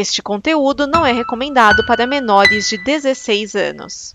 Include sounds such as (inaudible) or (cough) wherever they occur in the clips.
Este conteúdo não é recomendado para menores de 16 anos.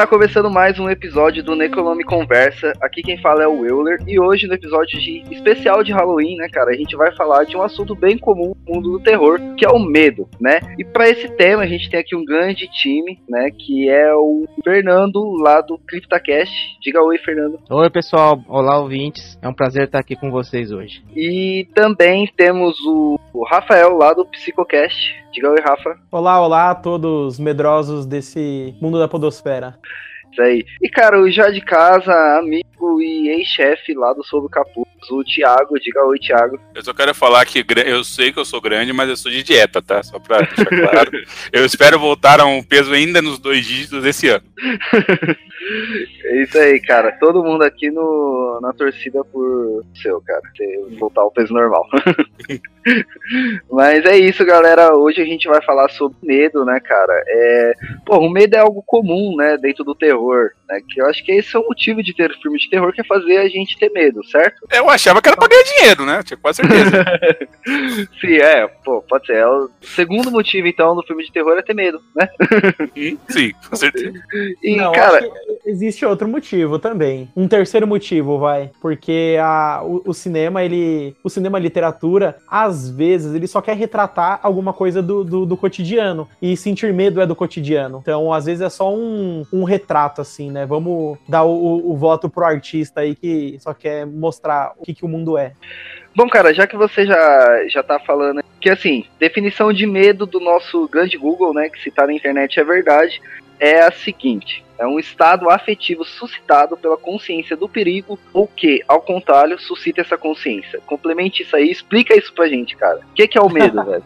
Está começando mais um episódio do Necronome Conversa. Aqui quem fala é o Euler. E hoje, no episódio de especial de Halloween, né, cara, a gente vai falar de um assunto bem comum no mundo do terror, que é o medo, né? E para esse tema, a gente tem aqui um grande time, né, que é o Fernando, lá do CryptaCast. Diga oi, Fernando. Oi, pessoal. Olá, ouvintes. É um prazer estar aqui com vocês hoje. E também temos o Rafael, lá do Psicocast. Diga oi, Rafa. Olá, olá a todos medrosos desse mundo da podosfera. Isso aí. E, cara, o já de casa, amigo e ex-chefe lá do Sob o Capuz, o Thiago. Diga oi, Thiago. Eu só quero falar que eu sei que eu sou grande, mas eu sou de dieta, tá? Só pra deixar claro. (laughs) eu espero voltar a um peso ainda nos dois dígitos esse ano. É isso aí, cara. Todo mundo aqui no, na torcida por seu, cara. Voltar ao peso normal. (laughs) Mas é isso, galera. Hoje a gente vai falar sobre medo, né, cara? É... Pô, o medo é algo comum, né, dentro do terror. Né? Que eu acho que esse é o motivo de ter filme de terror, que é fazer a gente ter medo, certo? Eu achava que era pra ganhar dinheiro, né? Tinha quase certeza. (laughs) Sim, é, pô, pode ser. É o segundo motivo, então, do filme de terror é ter medo, né? Sim, com certeza. (laughs) E, Não, cara. existe outro motivo também. Um terceiro motivo, vai. Porque a, o, o cinema, ele. O cinema a literatura, às vezes, ele só quer retratar alguma coisa do, do, do, cotidiano. E sentir medo é do cotidiano. Então, às vezes, é só um, um retrato, assim, né? Vamos dar o, o, o voto pro artista aí que só quer mostrar o que, que o mundo é. Bom, cara, já que você já, já tá falando que, assim, definição de medo do nosso grande Google, né, que se tá na internet é verdade, é a seguinte: é um estado afetivo suscitado pela consciência do perigo ou que, ao contrário, suscita essa consciência. Complemente isso aí, explica isso pra gente, cara. O que, que é o medo, (laughs) velho?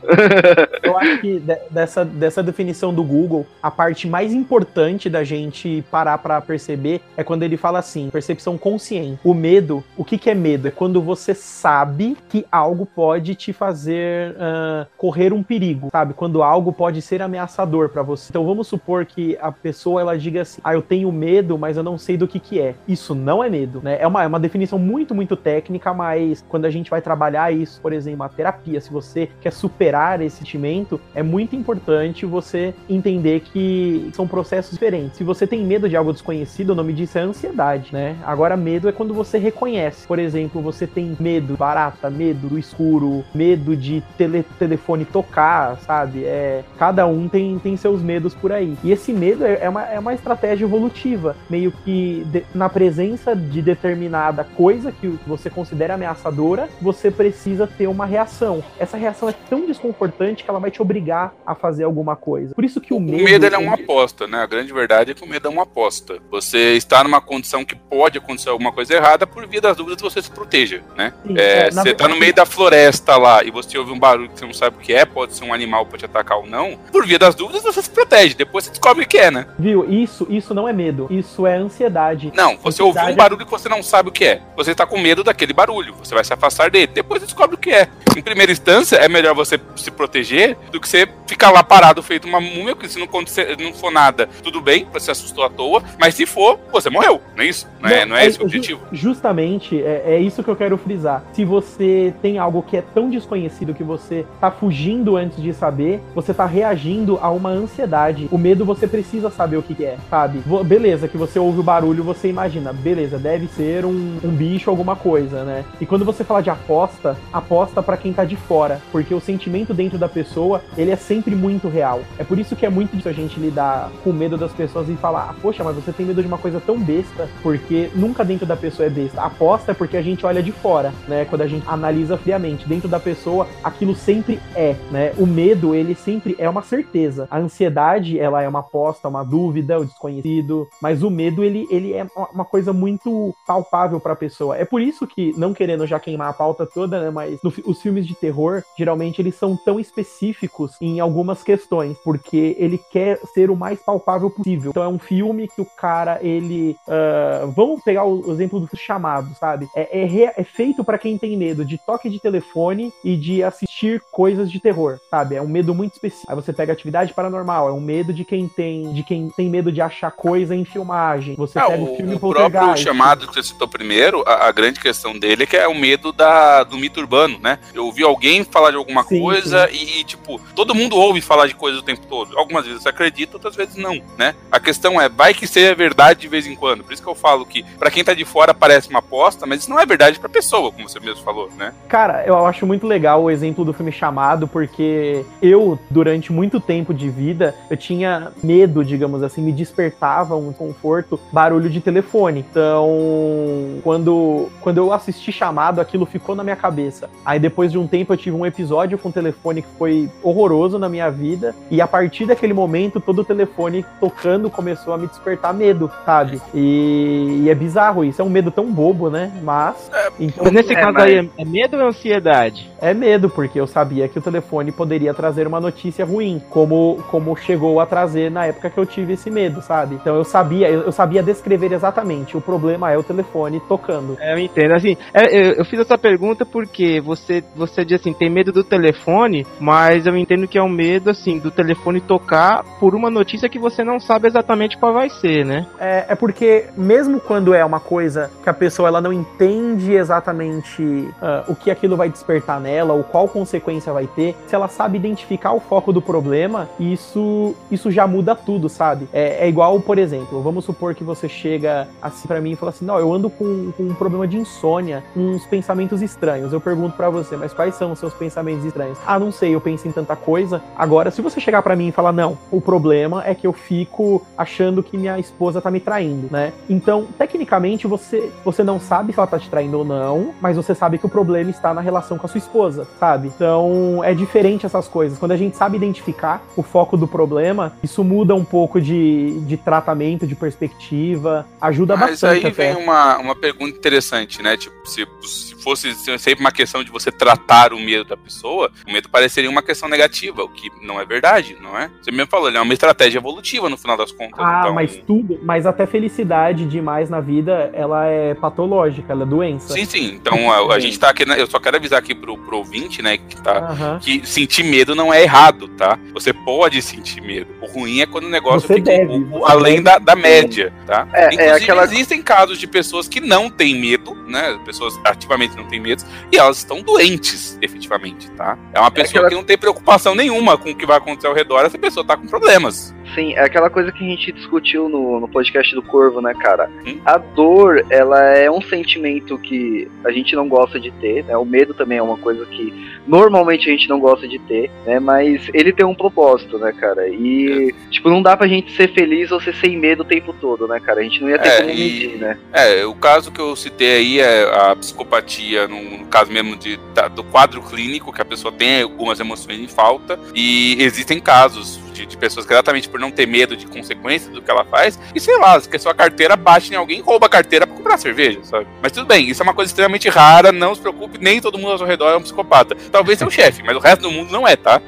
Eu acho que dessa, dessa definição do Google, a parte mais importante da gente parar para perceber é quando ele fala assim, percepção consciente. O medo, o que, que é medo? É quando você sabe que algo pode te fazer uh, correr um perigo, sabe? Quando algo pode ser ameaçador para você. Então vamos supor que a pessoa ela diga assim, ah, eu tenho medo, mas eu não sei do que que é. Isso não é medo, né? É uma, é uma definição muito, muito técnica, mas quando a gente vai trabalhar isso, por exemplo, a terapia, se você quer superar esse sentimento, é muito importante você entender que são processos diferentes. Se você tem medo de algo desconhecido, o nome disso é ansiedade, né? Agora, medo é quando você reconhece. Por exemplo, você tem medo barata, medo do escuro, medo de tele, telefone tocar, sabe? É, cada um tem, tem seus medos por aí. E esse medo é, é uma, é uma estratégia estratégia evolutiva, meio que de, na presença de determinada coisa que você considera ameaçadora, você precisa ter uma reação. Essa reação é tão desconfortante que ela vai te obrigar a fazer alguma coisa. Por isso que o medo. O medo é uma aposta, né? A grande verdade é que o medo é uma aposta. Você está numa condição que pode acontecer alguma coisa errada, por via das dúvidas você se proteja, né? Sim, é, é, você está no meio da floresta lá e você ouve um barulho que você não sabe o que é, pode ser um animal para te atacar ou não. Por via das dúvidas você se protege, depois você descobre o que é, né? Viu? Isso, isso não é medo, isso é ansiedade. Não, você ansiedade ouviu um barulho que você não sabe o que é. Você está com medo daquele barulho, você vai se afastar dele. Depois descobre o que é. Em primeira instância, é melhor você se proteger do que você ficar lá parado feito uma múmia, porque se não, acontecer, não for nada, tudo bem, você assustou à toa, mas se for, você morreu, não é isso? Não, é, não é, é esse o objetivo? Justamente, é, é isso que eu quero frisar. Se você tem algo que é tão desconhecido que você tá fugindo antes de saber, você tá reagindo a uma ansiedade. O medo você precisa saber o que é, sabe? Beleza, que você ouve o barulho, você imagina, beleza, deve ser um, um bicho, alguma coisa, né? E quando você fala de aposta, aposta para quem tá de fora, porque o sentimento dentro da pessoa, ele é sempre muito real. É por isso que é muito difícil a gente lidar com medo das pessoas e falar, ah, poxa, mas você tem medo de uma coisa tão besta, porque nunca dentro da pessoa é besta. Aposta é porque a gente olha de fora, né? Quando a gente analisa friamente. Dentro da pessoa, aquilo sempre é, né? O medo, ele sempre é uma certeza. A ansiedade, ela é uma aposta, uma dúvida, o desconhecimento desconhecido, mas o medo ele, ele é uma coisa muito palpável para a pessoa. É por isso que, não querendo já queimar a pauta toda, né, mas no, os filmes de terror, geralmente eles são tão específicos em algumas questões, porque ele quer ser o mais palpável possível. Então é um filme que o cara, ele. Uh, vamos pegar o, exemplo do chamado, sabe? É, é, é feito para quem tem medo de toque de telefone e de assistir coisas de terror, sabe? É um medo muito específico. Aí você pega atividade paranormal, é um medo de quem tem, de quem tem medo de achar coisa em filmagem. Você é, pega o, filme o próprio chamado que você citou primeiro, a, a, grande questão dele é que é o medo da, do mito urbano, né? Eu ouvi alguém falar de alguma sim, coisa sim. E, tipo, todo mundo ouve falar de coisas o tempo todo. Algumas vezes você acredita, outras vezes não, né? A questão é, vai que seja verdade de vez em quando. Por isso que eu falo que, para quem tá de fora, parece uma aposta, mas isso não é verdade pra pessoa, como você mesmo falou, né? Cara, eu acho muito legal o exemplo do filme Chamado, porque eu, durante muito tempo de vida, eu tinha medo, digamos assim, me despertava um conforto, barulho de telefone. Então, quando, quando eu assisti Chamado, aquilo ficou na minha cabeça. Aí depois de um tempo eu tive um episódio com o telefone que foi horroroso na minha vida, e a partir daquele momento, todo o telefone tocando começou a me despertar medo, sabe? E, e é bizarro isso, é um medo tão bobo, né? Mas. É, então, mas nesse é, caso mas... aí, é medo ou é ansiedade? É medo, porque eu sabia que o telefone poderia trazer uma notícia ruim, como, como chegou a trazer na época que eu tive esse medo, sabe? Então eu sabia, eu, eu sabia descrever exatamente. O problema é o telefone tocando. É, eu entendo. Assim, é, eu, eu, fiz essa pergunta porque você, você diz assim, tem medo do telefone, mas eu entendo que é um medo, assim, do telefone tocar por uma notícia que você não sabe exatamente qual vai ser, né? É, é porque, mesmo quando é uma coisa que a pessoa ela não entende exatamente uh, o que aquilo vai despertar nela, ou qual consequência vai ter, se ela sabe identificar o foco do problema, isso, isso já muda tudo, sabe? É, é igual, por exemplo, vamos supor que você chega assim para mim e fala assim: não, eu ando com, com um problema de insônia, uns pensamentos estranhos. Eu pergunto para você, mas quais são os seus pensamentos estranhos? Ah, não sei, eu penso em tanta coisa. Agora, se você chegar para mim e falar, não, o problema é que eu fico achando que minha esposa tá me traindo, né? Então, tecnicamente, você, você não sabe se ela tá te traindo ou não, mas você sabe que o problema está na relação com a sua esposa, sabe? Então, é diferente essas coisas. Quando a gente sabe identificar o foco do problema, isso muda um pouco de, de tratamento, de perspectiva, ajuda mas bastante. Mas aí até. vem uma, uma pergunta interessante, né? Tipo, se, se fosse sempre uma questão de você tratar o medo da pessoa, o medo pareceria uma questão negativa, o que não é verdade, não é? Você mesmo falou, ele é uma estratégia evolutiva no final das contas. Ah, então... mas tudo, mas até felicidade demais na vida, ela é patológica, ela é doença. Sim, sim. Então a, a gente tá aqui, eu só quero avisar aqui pro, pro ouvinte, né, que tá, uhum. que sentir medo não é errado, tá? Você pode sentir medo. O ruim é quando o negócio você fica deve, um pouco além da, da média, tá? É, é Inclusive, é aquela... existem casos de pessoas que não têm medo, né? Pessoas ativamente não têm medo, e elas estão doentes, efetivamente, tá? É uma é pessoa é aquela... que não tem preocupação nenhuma com o que vai acontecer ao redor, essa pessoa tá com problemas. Sim, é aquela coisa que a gente discutiu no, no podcast do Corvo, né, cara? Hum? A dor, ela é um sentimento que a gente não gosta de ter, né? O medo também é uma coisa que normalmente a gente não gosta de ter, né? Mas ele tem um propósito, né, cara? E, é. tipo, não dá pra gente ser feliz ou ser sem medo o tempo todo, né, cara? A gente não ia ter é, como medir, né? É, o caso que eu citei aí é a psicopatia, no, no caso mesmo de, da, do quadro clínico, que a pessoa tem algumas emoções em falta, e existem casos de, de, pessoas exatamente por não ter medo de consequências do que ela faz, e sei lá, que a sua carteira bate em alguém, rouba a carteira comprar cerveja, sabe? Mas tudo bem, isso é uma coisa extremamente rara, não se preocupe, nem todo mundo ao seu redor é um psicopata. Talvez seu (laughs) chefe, mas o resto do mundo não é, tá?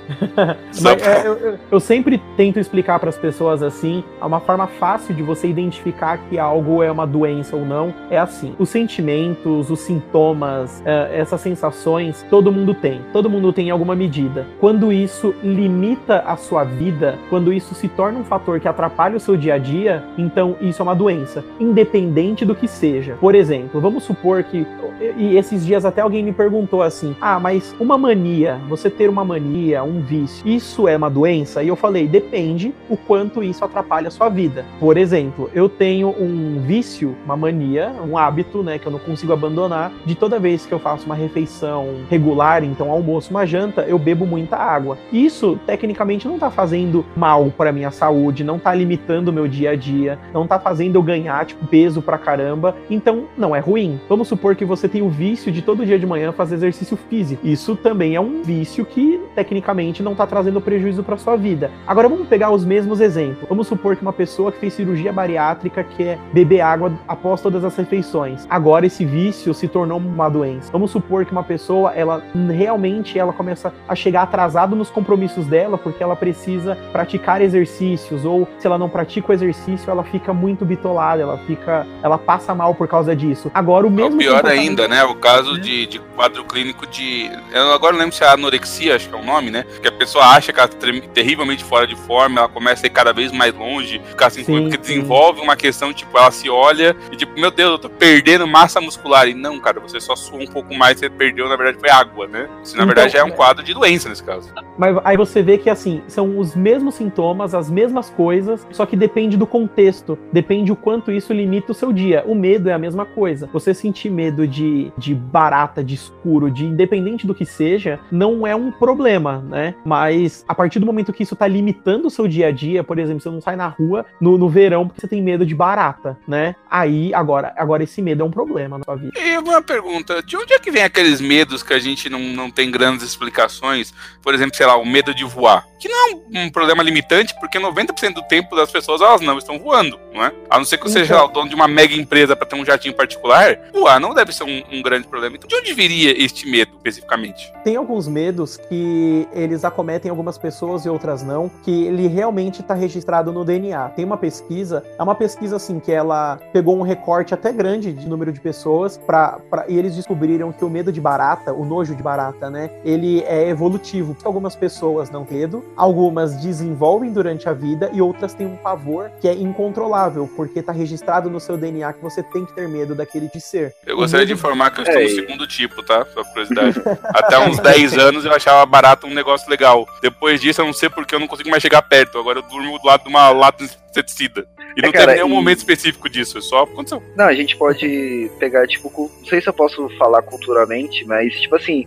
mas, é, eu, eu, sempre tento explicar para as pessoas assim, uma forma fácil de você identificar que algo é uma doença ou não, é assim. Os sentimentos, os sintomas, é, essas sensações, todo mundo tem. Todo mundo tem em alguma medida. Quando isso limita a sua vida, quando isso se torna um fator que atrapalha o seu dia a dia, então isso é uma doença, independente do que seja. Por exemplo, vamos supor que e esses dias até alguém me perguntou assim: "Ah, mas uma mania, você ter uma mania, um vício, isso é uma doença?" E eu falei: "Depende o quanto isso atrapalha a sua vida. Por exemplo, eu tenho um vício, uma mania, um hábito, né, que eu não consigo abandonar, de toda vez que eu faço uma refeição regular, então almoço, uma janta, eu bebo muita água. Isso tecnicamente não tá fazendo fazendo mal para minha saúde, não tá limitando o meu dia a dia, não tá fazendo eu ganhar, tipo, peso pra caramba, então não é ruim. Vamos supor que você tem o vício de todo dia de manhã fazer exercício físico. Isso também é um vício que, tecnicamente, não tá trazendo prejuízo para sua vida. Agora vamos pegar os mesmos exemplos. Vamos supor que uma pessoa que fez cirurgia bariátrica quer beber água após todas as refeições. Agora esse vício se tornou uma doença. Vamos supor que uma pessoa, ela realmente ela começa a chegar atrasado nos compromissos dela porque ela precisa praticar exercícios ou se ela não pratica o exercício, ela fica muito bitolada, ela fica, ela passa mal por causa disso. Agora o mesmo o pior ainda, né? O caso de, de quadro clínico de, eu agora não lembro se é anorexia, acho que é o nome, né? Que a pessoa acha que ela tá terrivelmente fora de forma, ela começa a ir cada vez mais longe, ficar assim, sim, porque sim. desenvolve uma questão, tipo, ela se olha e tipo, meu Deus, eu tô perdendo massa muscular. E não, cara, você só suou um pouco mais, você perdeu, na verdade, foi água, né? Isso, na então, verdade, já é um quadro de doença nesse caso. Mas aí você vê que, assim, são os mesmos sintomas, as mesmas coisas, só que depende do contexto, depende o quanto isso limita o seu dia. O medo é a mesma coisa. Você sentir medo de, de barata, de escuro, de independente do que seja, não é um problema, né? Mas a partir do momento que isso tá limitando o seu dia a dia, por exemplo, você não sai na rua no, no verão porque você tem medo de barata, né? Aí, agora, agora esse medo é um problema na sua vida. E uma pergunta, de onde é que vem aqueles medos que a gente não, não tem grandes explicações? Por exemplo, sei lá, o medo de voar. Que não é um, um problema limitante, porque 90% do tempo das pessoas elas não estão voando, não é? A não ser que você então... seja o dono de uma mega empresa para ter um jatinho particular, voar não deve ser um, um, grande problema. Então, de onde viria este medo, especificamente? Tem alguns medos que eles acometem algumas pessoas e outras não, que ele realmente está registrado no DNA. Tem uma pesquisa, é uma pesquisa assim, que ela pegou um recorte até grande de número de pessoas pra, e eles descobriram que o medo de barata, o nojo de barata, né, ele é evolutivo. Algumas pessoas não medo, algumas desenvolvem durante a vida e outras têm um pavor que é incontrolável, porque está registrado no seu DNA que você tem que ter medo daquele de ser. Eu gostaria de informar que eu estou no segundo tipo, tá? Só curiosidade. (laughs) Até uns 10 anos eu achava barato um negócio legal. Depois disso, eu não sei porque eu não consigo mais chegar perto. Agora eu durmo do lado de uma lata de inseticida. E é, não cara, teve nenhum e... momento específico disso, só aconteceu. Não, a gente pode pegar, tipo, não sei se eu posso falar culturalmente, mas, tipo assim,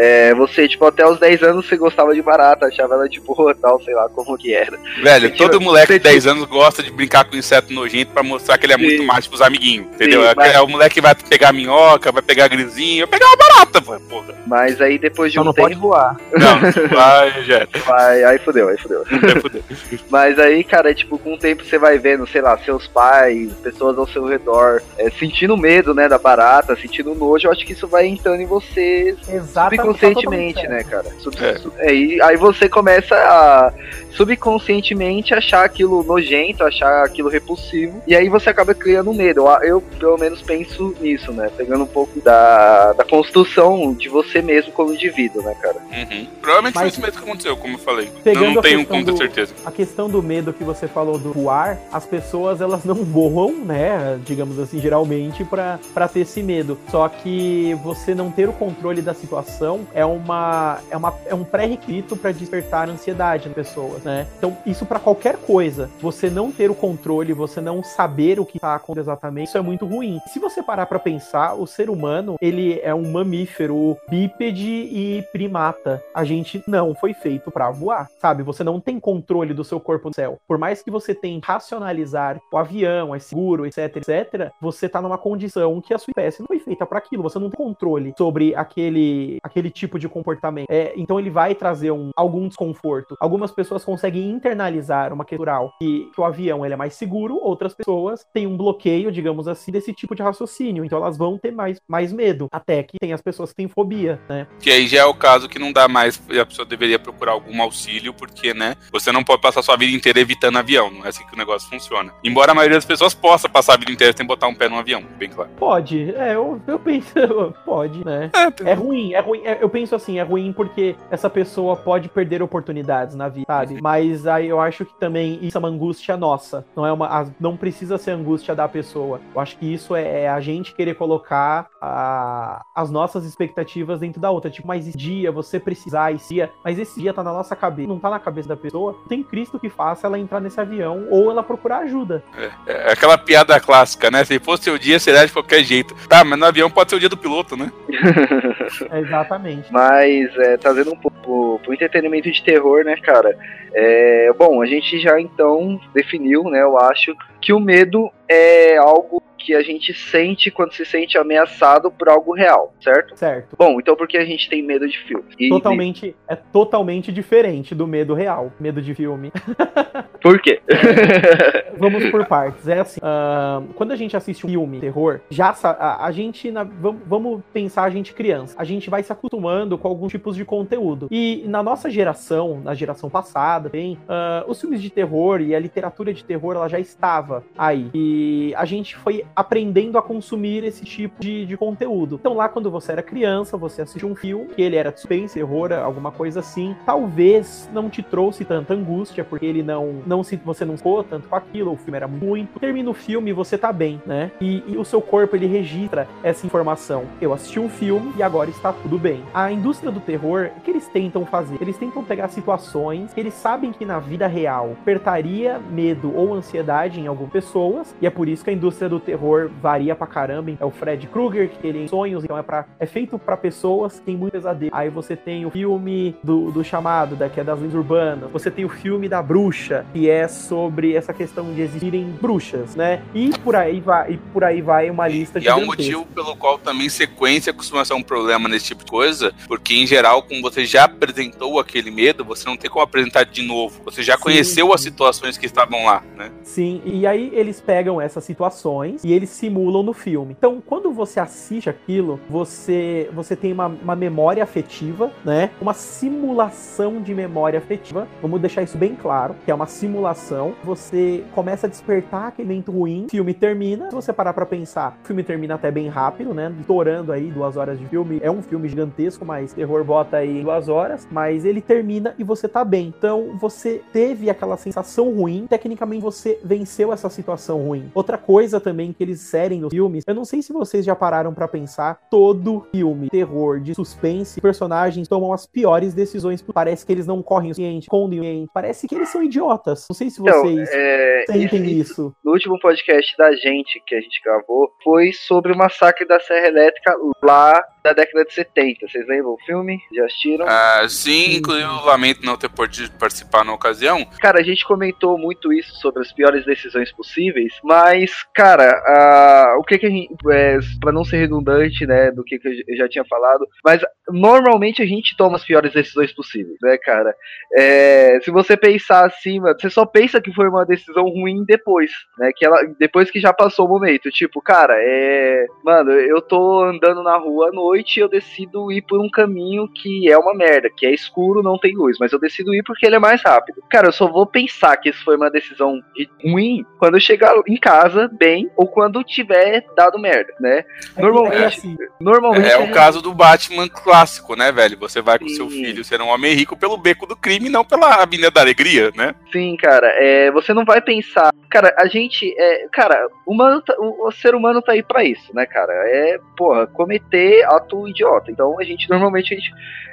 é, você, tipo, até os 10 anos você gostava de barata, achava ela, tipo, tal, sei lá como que era. Velho, todo tipo, moleque de 10 anos gosta de brincar com inseto nojento pra mostrar que ele é Sim. muito macho pros amiguinhos, entendeu? Sim, é mas... É o moleque que vai pegar minhoca, vai pegar grisinho, vai pegar uma barata, porra. Mas aí depois de Só um não tempo... pode voar. Não, (laughs) vai, já. Vai, aí fodeu, aí fodeu. Aí fodeu. mas aí, cara, tipo, com o tempo você vai vendo, sei lá, seus pais, pessoas ao seu redor, é, sentindo medo, né, da barata, sentindo nojo, eu acho que isso vai entrando em você Exatamente, subconscientemente, né, cara? Sub, é. é, aí você começa a subconscientemente achar aquilo nojento, achar aquilo repulsivo, e aí você acaba criando medo. Eu, eu pelo menos penso nisso, né? Pegando um pouco da, da construção de você mesmo como indivíduo, né, cara? Uhum. Provavelmente Mas, foi isso mesmo que aconteceu, como eu falei. Eu não tenho como ter certeza. A questão do medo que você falou do voar, as pessoas elas não voam, né? Digamos assim, geralmente, para ter esse medo. Só que você não ter o controle da situação é uma é, uma, é um pré-requisito para despertar ansiedade nas pessoas, né? Então, isso para qualquer coisa, você não ter o controle, você não saber o que tá acontecendo exatamente, isso é muito ruim. Se você parar para pensar, o ser humano, ele é um mamífero bípede e primata. A gente não foi feito para voar, sabe? Você não tem controle do seu corpo no céu. Por mais que você tenha racionalizar o avião, é seguro, etc, etc, você tá numa condição que a sua espécie não foi feita para aquilo. Você não tem controle sobre aquele, aquele tipo de comportamento. É, então ele vai trazer um, algum desconforto. Algumas pessoas conseguem internalizar uma cultural que, que o avião ele é mais seguro, outras pessoas têm um bloqueio, digamos assim, desse tipo de raciocínio. Então elas vão ter mais, mais medo. Até que tem as pessoas que têm fobia, né? Que aí já é o caso que não dá mais, a pessoa deveria procurar algum auxílio, porque, né, você não pode passar sua vida inteira evitando avião. Não é assim que o negócio funciona. Embora a maioria das pessoas possa passar a vida inteira sem botar um pé num avião, bem claro. Pode, é, eu, eu penso, (laughs) pode, né? É, é ruim, é ruim. É, eu penso assim, é ruim porque essa pessoa pode perder oportunidades na vida, sabe? Uhum. Mas aí eu acho que também isso é uma angústia nossa. Não é uma. Não precisa ser angústia da pessoa. Eu acho que isso é, é a gente querer colocar a, as nossas expectativas dentro da outra. Tipo, mas esse dia você precisar, esse dia, mas esse dia tá na nossa cabeça, não tá na cabeça da pessoa. Tem Cristo que faça ela entrar nesse avião ou ela procurar ajuda. É, é, aquela piada clássica, né? Se fosse o dia, seria de qualquer jeito. Tá, mas no avião pode ser o dia do piloto, né? (laughs) Exatamente. Mas, é, trazendo um pouco pro entretenimento de terror, né, cara? É, bom, a gente já então definiu, né, eu acho, que o medo é algo que a gente sente quando se sente ameaçado por algo real, certo? Certo. Bom, então por que a gente tem medo de filme? E, totalmente, é totalmente diferente do medo real, medo de filme. (laughs) Por quê? É, (laughs) vamos por partes. É assim, uh, quando a gente assiste um filme terror, já a, a gente, na, vamos, vamos pensar a gente criança, a gente vai se acostumando com alguns tipos de conteúdo. E na nossa geração, na geração passada, bem, uh, os filmes de terror e a literatura de terror, ela já estava aí. E a gente foi aprendendo a consumir esse tipo de, de conteúdo. Então lá quando você era criança, você assistiu um filme, que ele era suspense, terror, alguma coisa assim, talvez não te trouxe tanta angústia, porque ele não, não se, você não ficou tanto com aquilo, o filme era muito. Termina o filme e você tá bem, né? E, e o seu corpo ele registra essa informação. Eu assisti um filme e agora está tudo bem. A indústria do terror, o que eles tentam fazer? Eles tentam pegar situações que eles sabem que na vida real apertaria medo ou ansiedade em algumas pessoas, e é por isso que a indústria do terror terror varia pra caramba. É o Fred Krueger, que ele em sonhos, então é, pra, é feito para pessoas que têm muito pesadelo. Aí você tem o filme do, do chamado, da, que é das lendas urbanas. Você tem o filme da bruxa, que é sobre essa questão de existirem bruxas, né? E por aí vai, e por aí vai uma lista de. E é um motivo pelo qual também sequência costuma ser um problema nesse tipo de coisa, porque em geral, como você já apresentou aquele medo, você não tem como apresentar de novo. Você já sim, conheceu sim. as situações que estavam lá, né? Sim, e aí eles pegam essas situações e eles simulam no filme. Então, quando você assiste aquilo, você, você tem uma, uma memória afetiva, né? Uma simulação de memória afetiva. Vamos deixar isso bem claro, que é uma simulação. Você começa a despertar aquele momento ruim, o filme termina. Se você parar para pensar, o filme termina até bem rápido, né? Estourando aí duas horas de filme. É um filme gigantesco, mas terror bota aí duas horas. Mas ele termina e você tá bem. Então, você teve aquela sensação ruim. Tecnicamente, você venceu essa situação ruim. Outra coisa também que eles serem nos filmes, eu não sei se vocês já pararam para pensar, todo filme, terror, de suspense, personagens tomam as piores decisões. Parece que eles não correm o suficiente, escondem o. Parece que eles são idiotas. Não sei se então, vocês então, é, sentem isso, isso. No último podcast da gente, que a gente gravou, foi sobre o massacre da Serra Elétrica lá da década de 70. Vocês lembram o filme? Já assistiram? Ah, sim, inclusive eu lamento não ter podido participar na ocasião. Cara, a gente comentou muito isso sobre as piores decisões possíveis, mas, cara, uh, o que que a gente. É, pra não ser redundante, né, do que, que eu já tinha falado, mas normalmente a gente toma as piores decisões possíveis, né, cara? É, se você pensar assim, mano, você só pensa que foi uma decisão ruim depois, né? Que ela, depois que já passou o momento. Tipo, cara, é. Mano, eu tô andando na rua à noite noite eu decido ir por um caminho que é uma merda, que é escuro, não tem luz, mas eu decido ir porque ele é mais rápido. Cara, eu só vou pensar que isso foi uma decisão ruim quando eu chegar em casa bem ou quando tiver dado merda, né? É normalmente, é, assim, normalmente é, é o caso do Batman clássico, né, velho? Você vai com Sim. seu filho ser um homem rico pelo beco do crime, não pela avenida da alegria, né? Sim, cara, é, você não vai pensar, cara, a gente é, cara, humano, tá, o, o ser humano tá aí para isso, né, cara? É, porra, cometer ato idiota. Então a gente normalmente a gente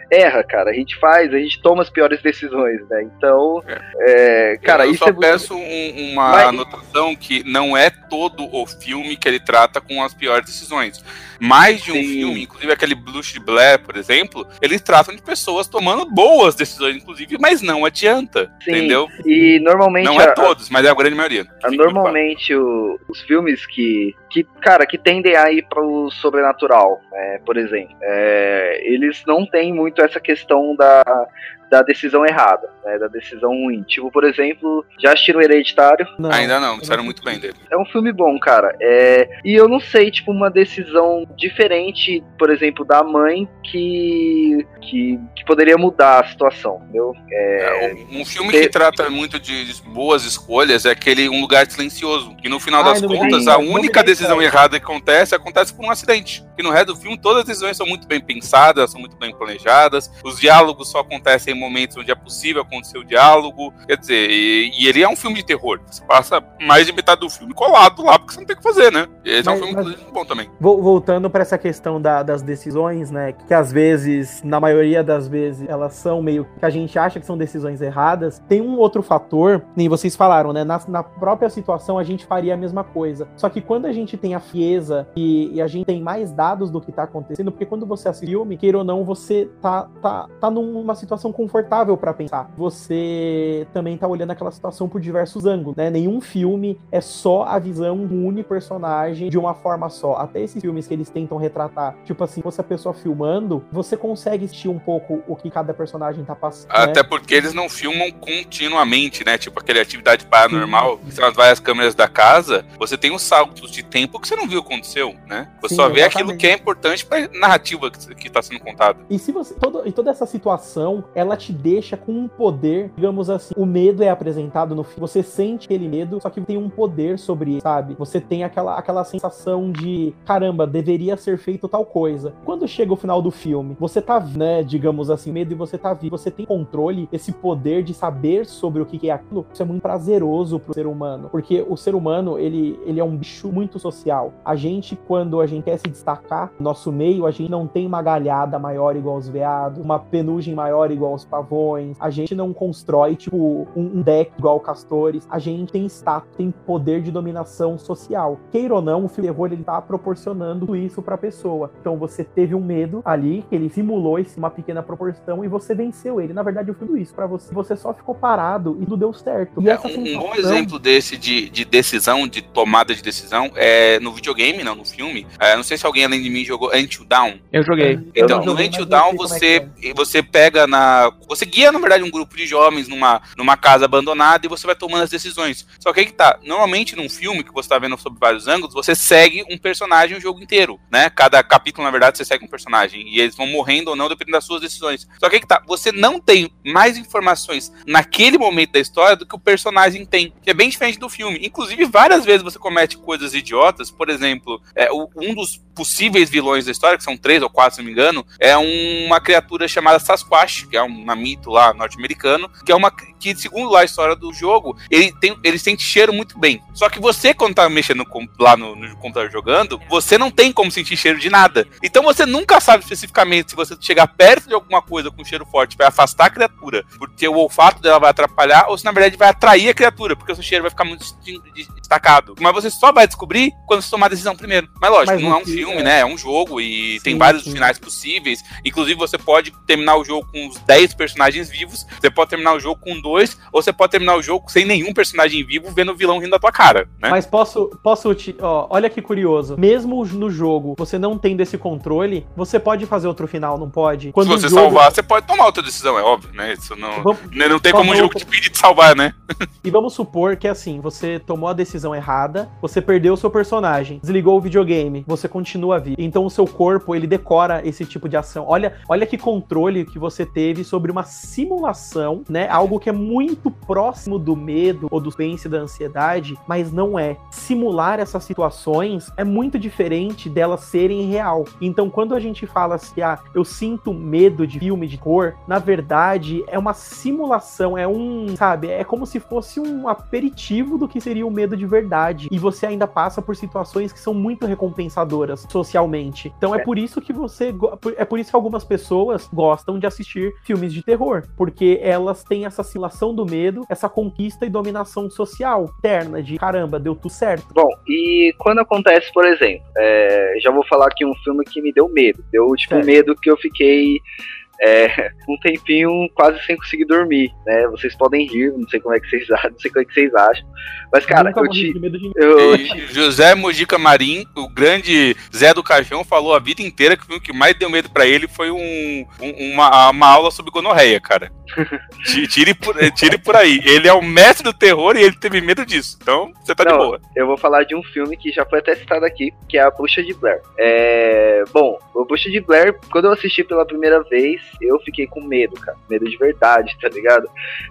erra, cara. A gente faz, a gente toma as piores decisões, né? Então, é. É, cara, eu isso só é peço um, uma Mas... anotação que não é todo o filme que ele trata com as piores decisões. Mais de um Sim. filme, inclusive aquele Blush Blair, por exemplo, eles tratam de pessoas tomando boas decisões, inclusive, mas não adianta, Sim. entendeu? E normalmente não é a, todos, mas é a grande maioria. A, normalmente o, os filmes que, que, cara, que tendem a ir para o sobrenatural, né, por exemplo, é, eles não têm muito essa questão da da decisão errada, né, da decisão ruim. Tipo, por exemplo, já assistiram Hereditário? Não, Ainda não, disseram muito bem dele. É um filme bom, cara. É... E eu não sei, tipo, uma decisão diferente, por exemplo, da mãe que, que, que poderia mudar a situação, entendeu? É... É, um filme que trata muito de, de, boas escolhas é aquele Um Lugar Silencioso, que no final das contas, a única decisão errada que acontece, acontece por um acidente. Que no resto do filme, todas as decisões são muito bem pensadas, são muito bem planejadas, os diálogos só acontecem momentos onde é possível acontecer o diálogo. Quer dizer, e, e ele é um filme de terror. Você passa mais de metade do filme colado lá, porque você não tem o que fazer, né? E esse mas, é um filme mas, bom também. Voltando para essa questão da, das decisões, né? Que às vezes, na maioria das vezes, elas são meio que a gente acha que são decisões erradas. Tem um outro fator, nem vocês falaram, né? Na, na própria situação a gente faria a mesma coisa. Só que quando a gente tem a fieza e, e a gente tem mais dados do que tá acontecendo, porque quando você assiste filme, queira ou não, você tá, tá, tá numa situação confortável para pensar. Você também tá olhando aquela situação por diversos ângulos, né? Nenhum filme é só a visão de um único personagem de uma forma só. Até esses filmes que eles tentam retratar, tipo assim, se a pessoa filmando, você consegue assistir um pouco o que cada personagem tá passando. Até né? porque eles não filmam continuamente, né? Tipo aquele atividade paranormal, Sim. que são as várias câmeras da casa, você tem os saltos de tempo que você não viu o que aconteceu, né? Você Sim, só vê exatamente. aquilo que é importante pra narrativa que, tá sendo contada. E se você. Todo, e toda essa situação, ela te deixa com um poder, digamos assim, o medo é apresentado no filme, você sente aquele medo, só que tem um poder sobre ele, sabe? Você tem aquela, aquela sensação de caramba, deveria ser feito tal coisa. Quando chega o final do filme, você tá, né, digamos assim, medo e você tá vivo, você tem controle, esse poder de saber sobre o que é aquilo, isso é muito prazeroso pro ser humano, porque o ser humano, ele, ele é um bicho muito social. A gente, quando a gente quer se destacar no nosso meio, a gente não tem uma galhada maior igual os veados, uma penugem maior igual os pavões, a gente não constrói, tipo, um, deck igual castores, a gente tem status, tem poder de dominação social. Queira ou não, o filme terror, ele tá proporcionando isso pra pessoa. Então você teve um medo ali, que ele simulou esse, uma pequena proporção e você venceu ele. Na verdade, eu fiz isso para você. Você só ficou parado e tudo deu certo. E é, um, sensação... um, bom exemplo desse de, de, decisão, de tomada de decisão, é no videogame, não, no filme. É, não sei se alguém além de mim jogou Until Down. Eu joguei. Então, eu no Until Down você, é você pega na. Você guia, na verdade, um grupo de jovens numa, numa casa abandonada e você vai tomando as decisões. Só que aí que tá. Normalmente, num filme que você tá vendo sobre vários ângulos, você segue um personagem o jogo inteiro, né? Cada capítulo, na verdade, você segue um personagem. E eles vão morrendo ou não, dependendo das suas decisões. Só que aí que tá. Você não tem mais informações naquele momento da história do que o personagem tem. Que é bem diferente do filme. Inclusive, várias vezes você comete coisas idiotas. Por exemplo, é, um dos possíveis vilões da história, que são três ou quatro, se não me engano, é uma criatura chamada Sasquatch, que é um mito lá norte-americano, que é uma que, segundo lá a história do jogo, ele tem ele sente cheiro muito bem. Só que você, quando tá mexendo com, lá no, no computador jogando, você não tem como sentir cheiro de nada. Então você nunca sabe especificamente se você chegar perto de alguma coisa com cheiro forte vai afastar a criatura, porque o olfato dela vai atrapalhar, ou se na verdade vai atrair a criatura, porque o seu cheiro vai ficar muito destacado. Mas você só vai descobrir quando você tomar a decisão primeiro. Mas lógico, Mas não é um filme, é. né? É um jogo e sim, tem vários sim. finais possíveis. Inclusive, você pode terminar o jogo com os 10 personagens vivos, você pode terminar o jogo com dois, ou você pode terminar o jogo sem nenhum personagem vivo vendo o vilão rindo da tua cara, né? Mas posso, posso te, ó, olha que curioso. Mesmo no jogo, você não tendo esse controle, você pode fazer outro final, não pode? Quando Se você jogo... salvar, você pode tomar outra decisão, é óbvio, né? Isso não, vamos... Né, não tem como o jogo te pedir de salvar, né? (laughs) e vamos supor que assim, você tomou a decisão errada, você perdeu o seu personagem, desligou o videogame, você continua vivo. Então o seu corpo, ele decora esse tipo de ação. Olha, olha que controle que você teve sobre uma simulação, né? Algo que é muito próximo do medo ou do pense da ansiedade, mas não é. Simular essas situações é muito diferente delas serem real. Então quando a gente fala assim, ah, eu sinto medo de filme de cor, na verdade é uma simulação, é um, sabe, é como se fosse um aperitivo do que seria o medo de verdade. E você ainda passa por situações que são muito recompensadoras socialmente. Então é, é por isso que você. É por isso que algumas pessoas gostam de assistir filmes de terror. Porque elas têm essa simulação do medo, essa conquista e dominação social interna de caramba, deu tudo certo. Bom, e quando acontece, por exemplo, é, já vou falar aqui um filme que me deu medo. Deu tipo é. medo que eu fiquei é, (laughs) um tempinho quase sem conseguir dormir, né? Vocês podem rir, não sei como é que vocês acham, não sei como é que vocês acham. Mas, cara, eu, eu te. Eu... José Mojica Marim, o grande Zé do Caixão, falou a vida inteira que o que mais deu medo para ele foi um, um, uma, uma aula sobre gonorreia, cara. Tire, por, tire por aí. Ele é o mestre do terror e ele teve medo disso. Então, você tá não, de boa. Eu vou falar de um filme que já foi até citado aqui, que é A Bruxa de Blair. É... Bom, o Bruxa de Blair, quando eu assisti pela primeira vez, eu fiquei com medo, cara. Medo de verdade, tá ligado?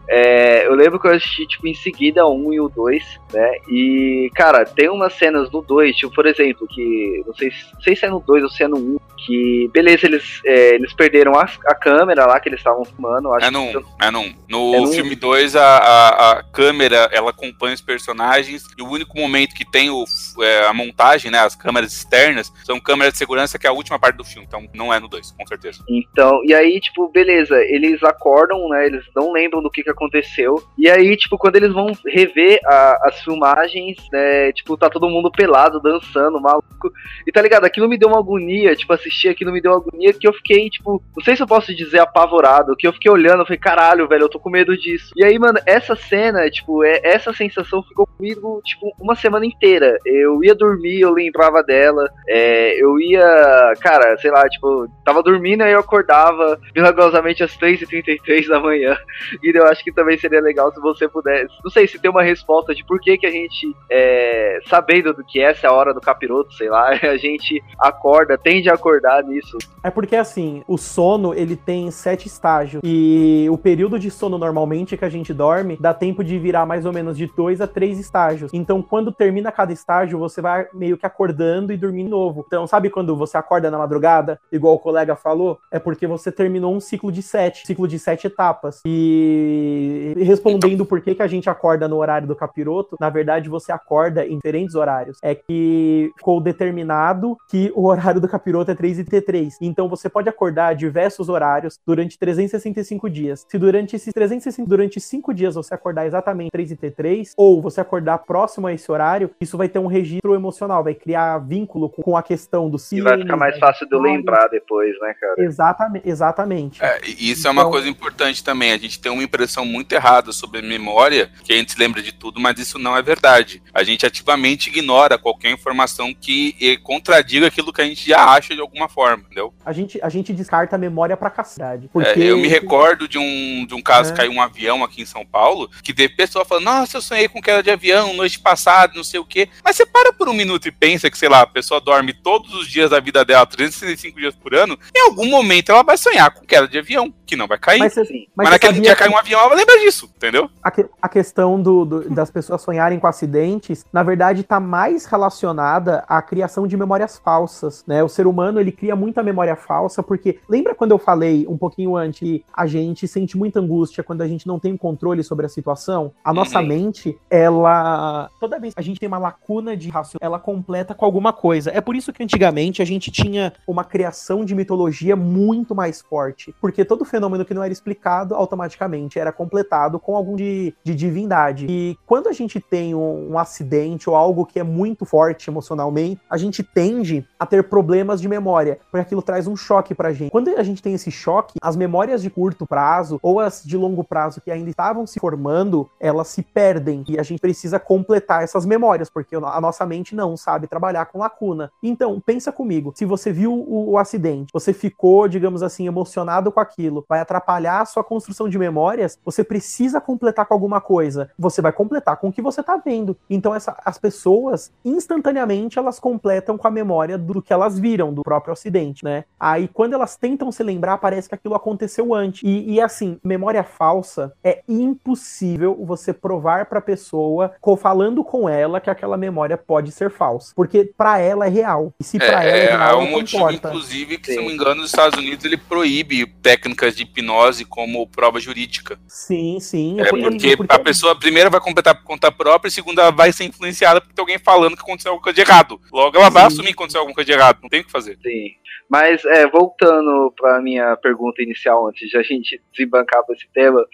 É, eu lembro que eu assisti, tipo, em seguida o 1 e o 2, né? E, cara, tem umas cenas no 2, tipo, por exemplo, que. Não sei, não sei se é no 2 ou se é no 1, que. Beleza, eles, é, eles perderam a, a câmera lá que eles estavam filmando. Acho é no 1. É no 1. No, é filme 2, a, a, a, câmera, ela acompanha os personagens e o único momento que tem o, é, a montagem, né, as câmeras externas, são câmeras de segurança que é a última parte do filme. Então não é no 2, com certeza. Então, e aí, tipo, beleza, eles acordam, né, eles não lembram do que, que aconteceu. E aí, tipo, quando eles vão rever a, as filmagens, né, tipo, tá todo mundo pelado, dançando, maluco. E tá ligado? Aquilo me deu uma agonia, tipo, assistir aquilo me deu uma agonia que eu fiquei, tipo, não sei se eu posso dizer apavorado, que eu fiquei olhando, eu falei, caralho, velho, eu tô com medo disso. E aí, mano, essa cena, tipo, é, essa sensação ficou comigo, tipo, uma semana inteira. Eu ia dormir, eu lembrava dela, é, eu ia, cara, sei lá, tipo, tava dormindo, aí eu acordava milagrosamente às 3h33 da manhã. E eu acho que também seria legal se você pudesse, não sei se tem uma resposta de por que que a gente, é, sabendo do que essa é a hora do capiroto, sei lá, (laughs) a gente acorda, tende a acordar nisso. É porque assim, o sono ele tem sete estágios e o período de sono normalmente que a gente dorme dá tempo de virar mais ou menos de dois a três estágios. Então, quando termina cada estágio, você vai meio que acordando e dormindo novo. Então, sabe quando você acorda na madrugada, igual o colega falou? É porque você terminou um ciclo de sete, ciclo de sete etapas. E respondendo por que, que a gente acorda no horário do capiroto, na verdade você acorda em diferentes horários. É que ficou determinado que o horário do capiroto é 3 e T3. Então você pode acordar diversos horários durante 365 dias. Se durante esses 365 durante 5 dias você acordar exatamente 3 e T3, ou você acordar próximo a esse horário, isso vai ter um registro emocional, vai criar vínculo com a questão do cine. E vai ficar mais fácil de eu lembrar depois, né, cara? Exatamente. exatamente. É, isso então, é uma então coisa importante também. A gente tem uma impressão muito errada sobre memória, que a gente se lembra de tudo, mas isso não é verdade. A gente ativamente ignora qualquer informação que contradiga aquilo que a gente já acha de alguma forma, entendeu? A gente, a gente descarta a memória pra caçade. Porque... É, eu me recordo de um, de um caso é. caiu um avião aqui em São Paulo, que de pessoa falando, nossa, eu sonhei com queda de avião noite passada, não sei o quê. Mas você para por um minuto e pensa que, sei lá, a pessoa dorme todos os dias da vida dela, 365 dias por ano, em algum momento ela vai sonhar com queda de avião, que não vai cair. Mas, assim, mas, mas naquele dia que... cai um avião, ela vai lembrar disso, entendeu? A, que, a questão do, do, das pessoas sonharem com acidentes, na verdade, está mais relacionada à criação de memórias falsas, né? O ser humano, ele cria muita memória falsa, porque lembra quando eu falei um pouquinho antes que a gente sente muita angústia quando a gente não tem controle sobre a situação? A nossa uhum. mente, ela toda vez que a gente tem uma lacuna de raciocínio, ela completa com alguma coisa. É por isso que antigamente a gente tinha uma criação de mitologia muito mais forte, porque todo fenômeno que não era explicado automaticamente era completado com algum de, de divindade. E quando a gente tem um, um acidente ou algo que é muito forte emocionalmente, a gente tende a ter problemas de memória, porque aquilo traz um choque pra gente. Quando a gente tem esse choque, as memórias de curto prazo ou as de longo prazo que ainda estavam se formando, elas se perdem e a gente precisa completar essas memórias, porque a nossa mente não sabe trabalhar com lacuna. Então, pensa comigo, se você viu o, o acidente, você ficou, digamos assim, emocionado com aquilo, vai atrapalhar a sua construção de memórias, você precisa completar com alguma coisa. Você vai completar com o que você tá vendo. Então, essa, as pessoas, instantaneamente, elas completam com a memória do que elas viram, do próprio acidente, né? Aí, quando elas tentam se lembrar, parece que aquilo aconteceu antes. E, e memória falsa é impossível você provar pra pessoa, falando com ela, que aquela memória pode ser falsa. Porque para ela é real. E se para é, ela é, é real, é um motivo, importa. inclusive, que, Sim. se não me engano, nos Estados Unidos ele proíbe técnicas de hipnose como prova jurídica. Sim, sim. É porque, porque, a pessoa, primeiro, vai completar por conta própria, e segunda, ela vai ser influenciada por ter alguém falando que aconteceu alguma coisa de errado. Logo, ela sim. vai assumir que aconteceu alguma coisa de errado. Não tem o que fazer. Sim. Mas, é, voltando para minha pergunta inicial, antes de a gente desembancar para esse tema,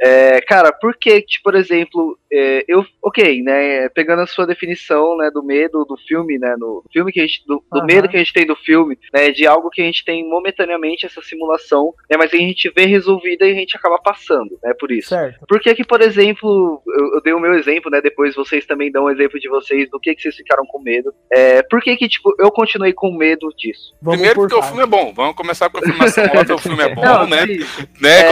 é, cara, por que, tipo, por exemplo, é, eu, ok, né, pegando a sua definição, né, do medo do filme, né, no filme que a gente, do, do uhum. medo que a gente tem do filme, né, de algo que a gente tem momentaneamente essa simulação, né, mas a gente vê resolvida e a gente acaba passando, né, por isso. Certo. Por que que, por exemplo, eu, eu, dei o meu exemplo, né, depois vocês também dão um exemplo de vocês, do que que vocês ficaram com medo, é, por que que, tipo, eu continuei com medo disso? Vamos Primeiro porque o filme é bom, vamos começar com a afirmação óbvia, o filme é (laughs) bom, não, né, né, é...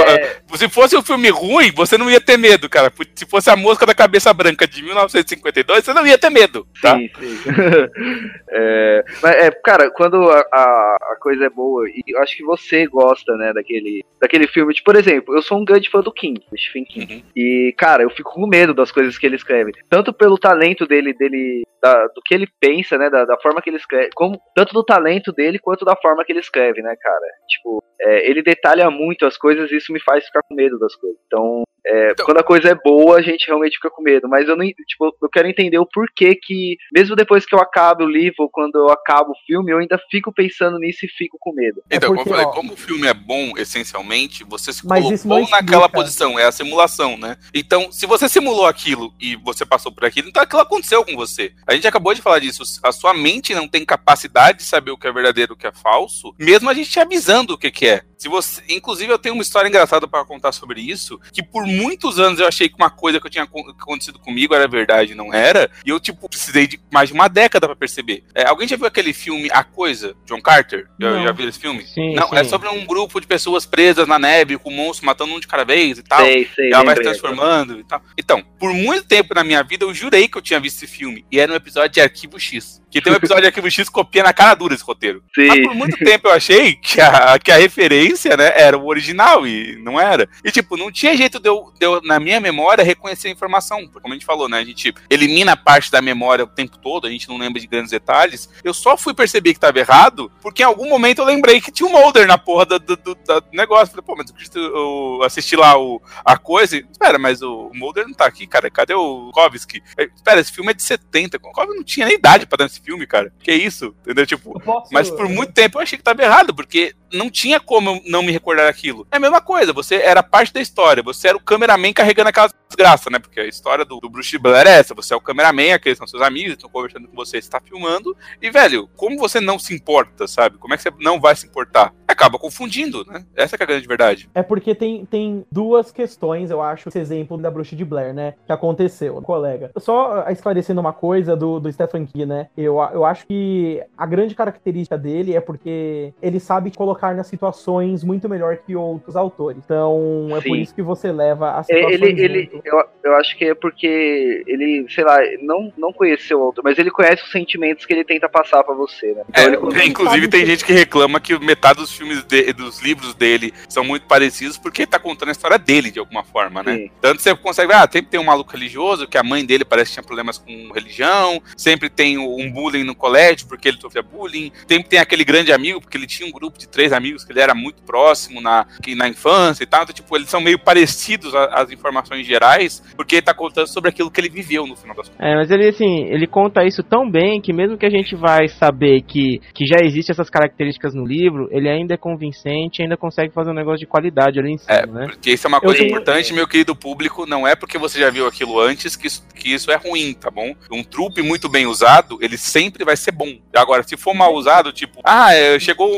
se fosse um filme ruim, você não ia ter medo, cara, se fosse a mosca da cabeça branca de 1952, você não ia ter medo, tá? Sim, sim. (laughs) é, mas, é, cara, quando a, a, a coisa é boa, e eu acho que você gosta, né, daquele, daquele filme. Tipo, por exemplo, eu sou um grande fã do King, do Stephen King. Uhum. E, cara, eu fico com medo das coisas que ele escreve. Tanto pelo talento dele, dele da, do que ele pensa, né, da, da, forma que ele escreve, como, tanto do talento dele quanto da forma que ele escreve, né, cara. Tipo, é, ele detalha muito as coisas e isso me faz ficar com medo das coisas. Então, é, então, quando a coisa é boa, a gente realmente fica com medo. Mas eu não, tipo, eu quero entender o porquê que, mesmo depois que eu acabo o livro, ou quando eu acabo o filme, eu ainda fico pensando nisso e fico com medo. Então, é porque, como eu falei, ó, como o filme é bom, essencialmente, você se colocou naquela posição, é a simulação, né? Então, se você simulou aquilo e você passou por aquilo, então aquilo aconteceu com você. A gente acabou de falar disso. A sua mente não tem capacidade de saber o que é verdadeiro e o que é falso, mesmo a gente te avisando o que, que é. Se você, inclusive, eu tenho uma história engraçada para contar sobre isso, que por muitos anos eu achei que uma coisa que eu tinha acontecido comigo era verdade, não era, e eu tipo precisei de mais de uma década para perceber. É, alguém já viu aquele filme A Coisa, John Carter? Já, já viu esse filme? Sim, não, sim. é sobre um grupo de pessoas presas na neve com um monstro matando um de cada vez e tal. Sei, sei, e ela vai se transformando e tal. Então, por muito tempo na minha vida eu jurei que eu tinha visto esse filme e era um episódio de Arquivo X. Que tem um episódio de Arquivo X copia na cara dura esse roteiro. Sim. Mas por muito tempo eu achei que a, que a referência, né, era o original e não era. E, tipo, não tinha jeito de eu, de eu, na minha memória, reconhecer a informação. Como a gente falou, né, a gente elimina parte da memória o tempo todo, a gente não lembra de grandes detalhes. Eu só fui perceber que tava errado porque em algum momento eu lembrei que tinha um Mulder na porra do, do, do, do negócio. Falei, pô, mas eu, assisti lá o, a coisa e, espera, mas o, Mulder não tá aqui, cara. Cadê o Kovsky? Espera, esse filme é de 70. O Kovsky não tinha nem idade pra dar esse filme, cara. Que isso? Entendeu? Tipo, posso... mas por muito tempo eu achei que tava errado, porque não tinha como eu não me recordar aquilo. É a mesma coisa, você era parte da história, você era o cameraman carregando aquela desgraça, né? Porque a história do, do Bruce Blair é essa, você é o cameraman, aqueles são seus amigos, estão conversando com você, você tá filmando, e, velho, como você não se importa, sabe? Como é que você não vai se importar? Acaba confundindo, né? Essa é a grande verdade. É porque tem, tem duas questões, eu acho, esse exemplo da bruxa de Blair, né? Que aconteceu, colega. Só esclarecendo uma coisa do, do Stephen King, né? Eu, eu acho que a grande característica dele é porque ele sabe colocar nas situações muito melhor que outros autores. Então, é Sim. por isso que você leva a situações ele, ele eu, eu acho que é porque ele, sei lá, não, não conheceu o autor, mas ele conhece os sentimentos que ele tenta passar para você, né? Então, é, inclusive tem que... gente que reclama que metade dos filmes de, dos livros dele são muito parecidos porque ele tá contando a história dele de alguma forma, né? Sim. Tanto você consegue, ah, sempre tem um maluco religioso que a mãe dele parece que tinha problemas com religião, sempre tem um bullying no colégio porque ele sofria bullying, sempre tem aquele grande amigo porque ele tinha um grupo de três amigos que ele era muito próximo na, na infância e tal, então, tipo, eles são meio parecidos as informações gerais, porque ele tá contando sobre aquilo que ele viveu no final das contas. É, mas ele, assim, ele conta isso tão bem que mesmo que a gente vai saber que, que já existem essas características no livro, ele ainda é convincente, ainda consegue fazer um negócio de qualidade ali em cima, é, né? Porque isso é uma coisa tenho... importante, meu querido público, não é porque você já viu aquilo antes que isso, que isso é ruim, tá bom? Um trupe muito bem usado, ele sempre vai ser bom. Agora, se for mal usado, tipo, ah, é, chegou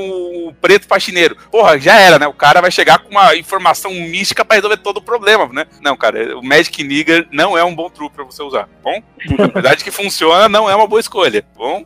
o preto faxineiro. Porra, já era, né? O cara vai chegar com uma informação mística para resolver todo o problema, né? Não, cara, o Magic Nigger não é um bom truque para você usar, tá bom? (laughs) Na verdade que funciona, não é uma boa escolha, tá bom?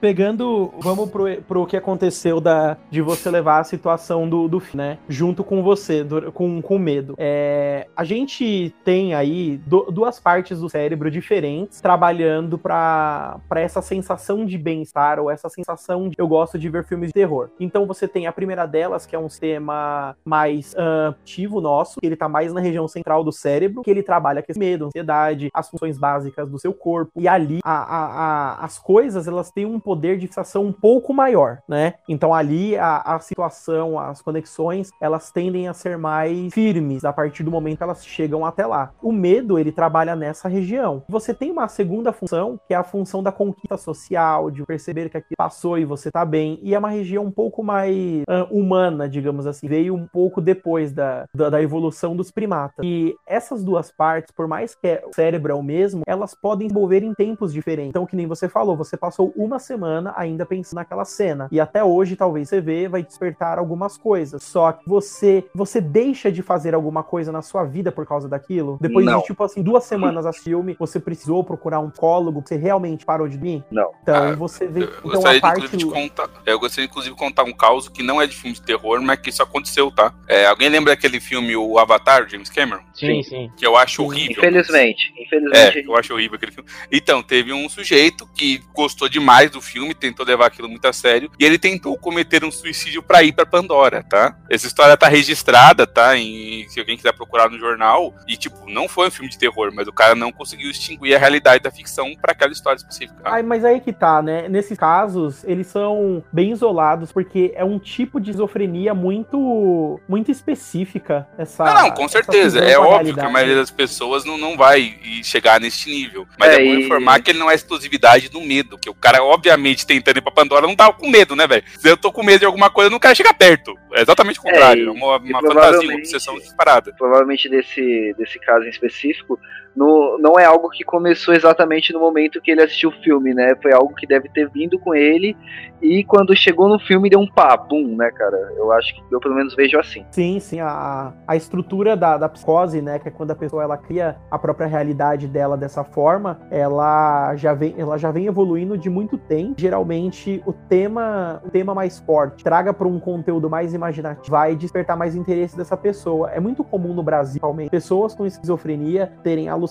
Pegando, vamos pro, pro que aconteceu da, de você levar a situação do, do né? Junto com você, do, com, com medo. É, a gente tem aí do, duas partes do cérebro diferentes trabalhando para essa sensação de bem-estar ou essa sensação de eu gosto de ver filmes de terror. Então você tem a primeira delas, que é um sistema mais uh, ativo nosso, que ele tá mais na região central do cérebro, que ele trabalha com medo, ansiedade, as funções básicas do seu corpo. E ali a, a, a, as coisas elas têm um poder de fixação um pouco maior, né? Então ali a, a situação, as conexões, elas tendem a ser mais firmes a partir do momento que elas chegam até lá. O medo, ele trabalha nessa região. Você tem uma segunda função, que é a função da conquista social, de perceber que aquilo passou e você tá bem, e é uma região um pouco mais uh, humana, digamos assim, veio um pouco depois da, da, da, evolução dos primatas. E essas duas partes, por mais que o cérebro é o mesmo, elas podem envolver em tempos diferentes. Então, que nem você falou, você passou uma semana ainda pensando naquela cena, e até hoje talvez você vê, vai despertar algumas coisas. Só que você você deixa de fazer alguma coisa na sua vida por causa daquilo? Depois Não. de, tipo assim, duas semanas assistir filme, você precisou procurar um psicólogo, você realmente parou de dormir? Não. Então Ah, você vê. Eu Então gostaria, a parte. inclusive, de contar, eu gostaria, inclusive, de contar um caso que não é de filme de terror, mas que isso aconteceu, tá? É, alguém lembra daquele filme, o Avatar, James Cameron? Sim, sim. Que eu acho horrível. Infelizmente. É, Infelizmente. eu acho horrível aquele filme. Então, teve um sujeito que gostou demais do filme, tentou levar aquilo muito a sério, e ele tentou cometer um suicídio pra ir pra Pandora, tá? Essa história tá registrada, tá? Em, se alguém quiser procurar no jornal. E, tipo, não foi um filme de terror, mas o cara não conseguiu extinguir a realidade da ficção pra aquela história específica. Ai, mas aí que tá, né? Nesses casos, eles são bem isolados, porque é um tipo de esquizofrenia muito muito específica. Essa, Não, não, com essa certeza. É óbvio que a maioria das pessoas não, não vai e chegar neste nível. Mas É, é, bom e- informar que ele não é exclusividade do medo. Que o cara, obviamente, tentando ir pra Pandora, não tava com medo, né, velho? Se eu tô com medo de alguma coisa, eu não quero chegar perto. É exatamente o contrário. É, e- É, uma, e uma fantasia, uma provavelmente- obsessão disparada. provavelmente desse, desse caso em específico, no, não é algo que começou exatamente no momento que ele assistiu o filme, né? Foi algo que deve ter vindo com ele e quando chegou no filme deu um pá, bum, né, cara? Eu acho que eu pelo menos vejo assim. Sim, sim, a, a estrutura da, da psicose, né, que é quando a pessoa ela cria a própria realidade dela dessa forma, ela já vem, ela já vem evoluindo de muito tempo. Geralmente o tema, o tema mais forte, traga para um conteúdo mais imaginativo, vai despertar mais interesse dessa pessoa. É muito comum no Brasil, pessoas com esquizofrenia terem alucinações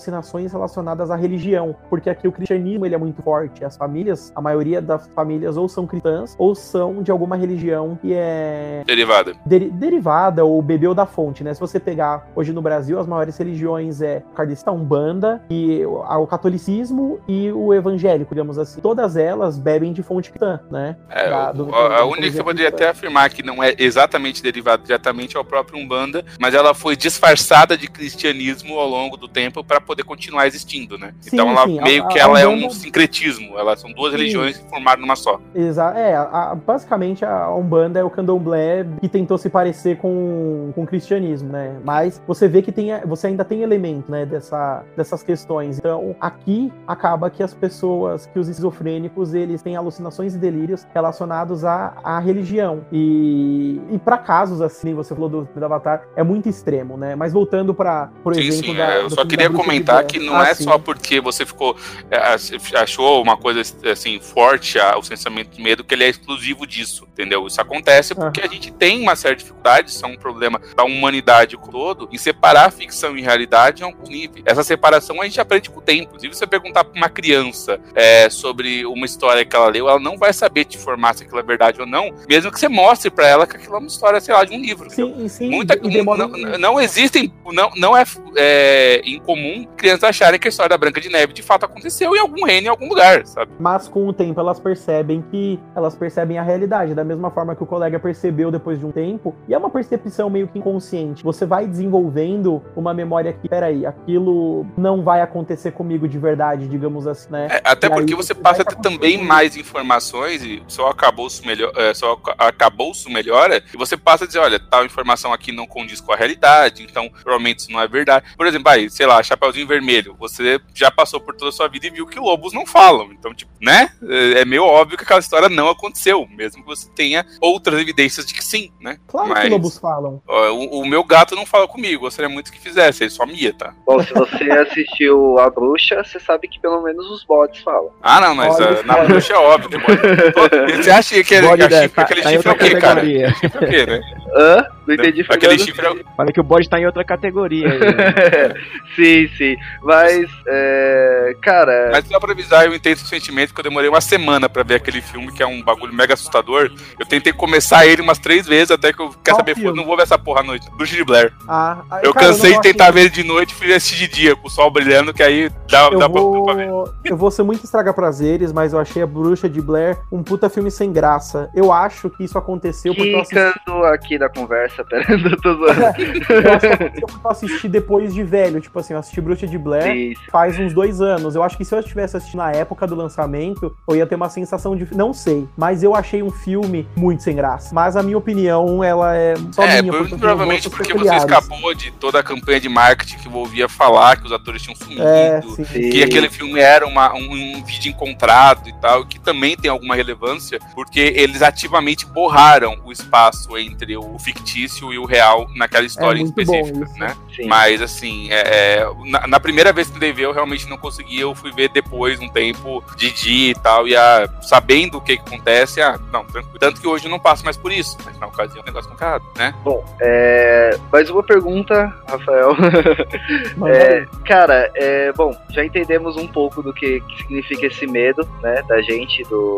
relacionadas à religião, porque aqui o cristianismo ele é muito forte. As famílias, a maioria das famílias ou são cristãs ou são de alguma religião que é Derivada. deri- derivada ou bebeu da fonte, né? Se você pegar hoje no Brasil, as maiores religiões é o kardecista, Umbanda, e o, catolicismo e o evangélico, digamos assim. Todas elas bebem de fonte cristã, né? É, Da- do- a, a única que você poderia cristã. até afirmar que não é exatamente derivada diretamente é o próprio Umbanda, mas ela foi disfarçada de cristianismo ao longo do tempo para poder continuar existindo, né? Sim, então ela sim, a- meio a- que a ela é Umbanda- um sincretismo, elas são duas Sim. religiões que formaram numa só. Exa é, a- a- basicamente a Umbanda é o candomblé que tentou se parecer com, com o cristianismo, né? Mas você vê que tem, você ainda tem elemento, né, dessa, dessas questões. Então, aqui acaba que as pessoas, que os esquizofrênicos, eles têm alucinações e delírios relacionados à, à religião. E, e para casos assim, você falou do, do Avatar, é muito extremo, né? Mas voltando para por Sim, exemplo sim. da, é, eu só queria de comentar que não Ah, é sim. só porque você ficou é, achou uma coisa assim forte a- o sentimento de medo que ele é exclusivo disso, entendeu? Isso acontece porque a gente tem uma certa dificuldade, isso é um problema da humanidade como todo, em separar ficção e realidade em alguns níveis. Essa separação a gente aprende com o tempo. Inclusive, se você perguntar para uma criança é, sobre uma história que ela leu, ela não vai saber te informar se aquilo é verdade ou não, mesmo que você mostre para ela que aquilo é uma história, sei lá, de um livro. Sim, sim, Muita, não, não existem, não, não é, é incomum crianças acharem que a história da Branca de Neve de fato aconteceu em algum reino, em algum lugar, sabe? Mas com o tempo elas percebem que elas percebem a realidade, da mesma forma que o colega percebeu depois de um tempo, e é uma percepção meio que inconsciente. Você vai desenvolvendo uma memória que, peraí, aquilo não vai acontecer comigo de verdade, digamos assim, né? É, até E porque você você passa a ter também mais informações e só acabou melhor, é, só acabou melhora e você passa a dizer, olha, tal informação aqui não condiz com a realidade, então provavelmente isso não é verdade. Por exemplo, aí, sei lá, Chapeuzinho Vermelho, você já passou por toda a sua vida e viu que lobos não falam, então tipo, né? É é meio óbvio que aquela história não aconteceu, mesmo que você tenha outras evidências de que sim, né? Claro que Mas- lobos falam. Ó, O, o meu gato não fala comigo, gostaria muito que fizesse, ele só mia, tá? Bom, se você (laughs) assistiu A Bruxa, você sabe que pelo menos os bots falam. Ah, não, mas Olha ah, na bruxa é óbvio que. (laughs) Você acha que aquele, Bode a da- chifre, tá- aquele tá chifre é o quê, cara? Chifre é o quê, né? Hã? Não entendi, Aquele Fernando. chifre é o... Falei que o bode tá em outra categoria. aí. (laughs) sim, sim. Mas, é, cara, Mas só pra avisar, eu entendo o sentimento que eu demorei uma semana pra ver aquele filme, que é um bagulho mega assustador. Eu tentei começar ele umas três vezes, até que eu quer Qual saber, filme? não vou ver essa porra à noite. Bruxa de Blair. Ah, ah, Eu cara, cansei não de tentar ver ele de noite e fui assistir de dia, com o sol brilhando, que aí dá, Eu dá pra, pra ver. vou, eu vou ser muito estragar prazeres, mas eu achei a Bruxa de Blair um puta filme sem graça. Eu acho que isso aconteceu porque eu assisti aqui da conversa, pera, (laughs) eu tô zoando. (laughs) eu acho que eu assisti depois de velho, tipo assim, eu assisti Bruxa de Blair Isso. faz uns dois anos. Eu acho que se eu estivesse assistindo na época do lançamento, eu ia ter uma sensação de. Não sei, mas eu achei um filme muito sem graça. Mas a minha opinião, ela é só é, minha. Porque provavelmente porque você escapou de toda a campanha de marketing que envolvia falar que os atores tinham sumido, é, que aquele filme era uma, um, um vídeo encontrado e tal, que também tem alguma relevância, porque eles ativamente borraram o espaço entre o fictício e o real naquela história é específica, né? Sim. Mas assim, é, é, na, na, primeira vez que eu ver, eu realmente não consegui, eu fui ver depois, um tempo, de dia e tal, e a, sabendo o que, que acontece, ah, não, tranquilo. Tanto que hoje eu não passo mais por isso, mas na ocasião é um negócio complicado, né? Bom, é, mais uma pergunta, Rafael. (laughs) é, cara, é, bom, já entendemos um pouco do que, que significa esse medo, né, da gente, do,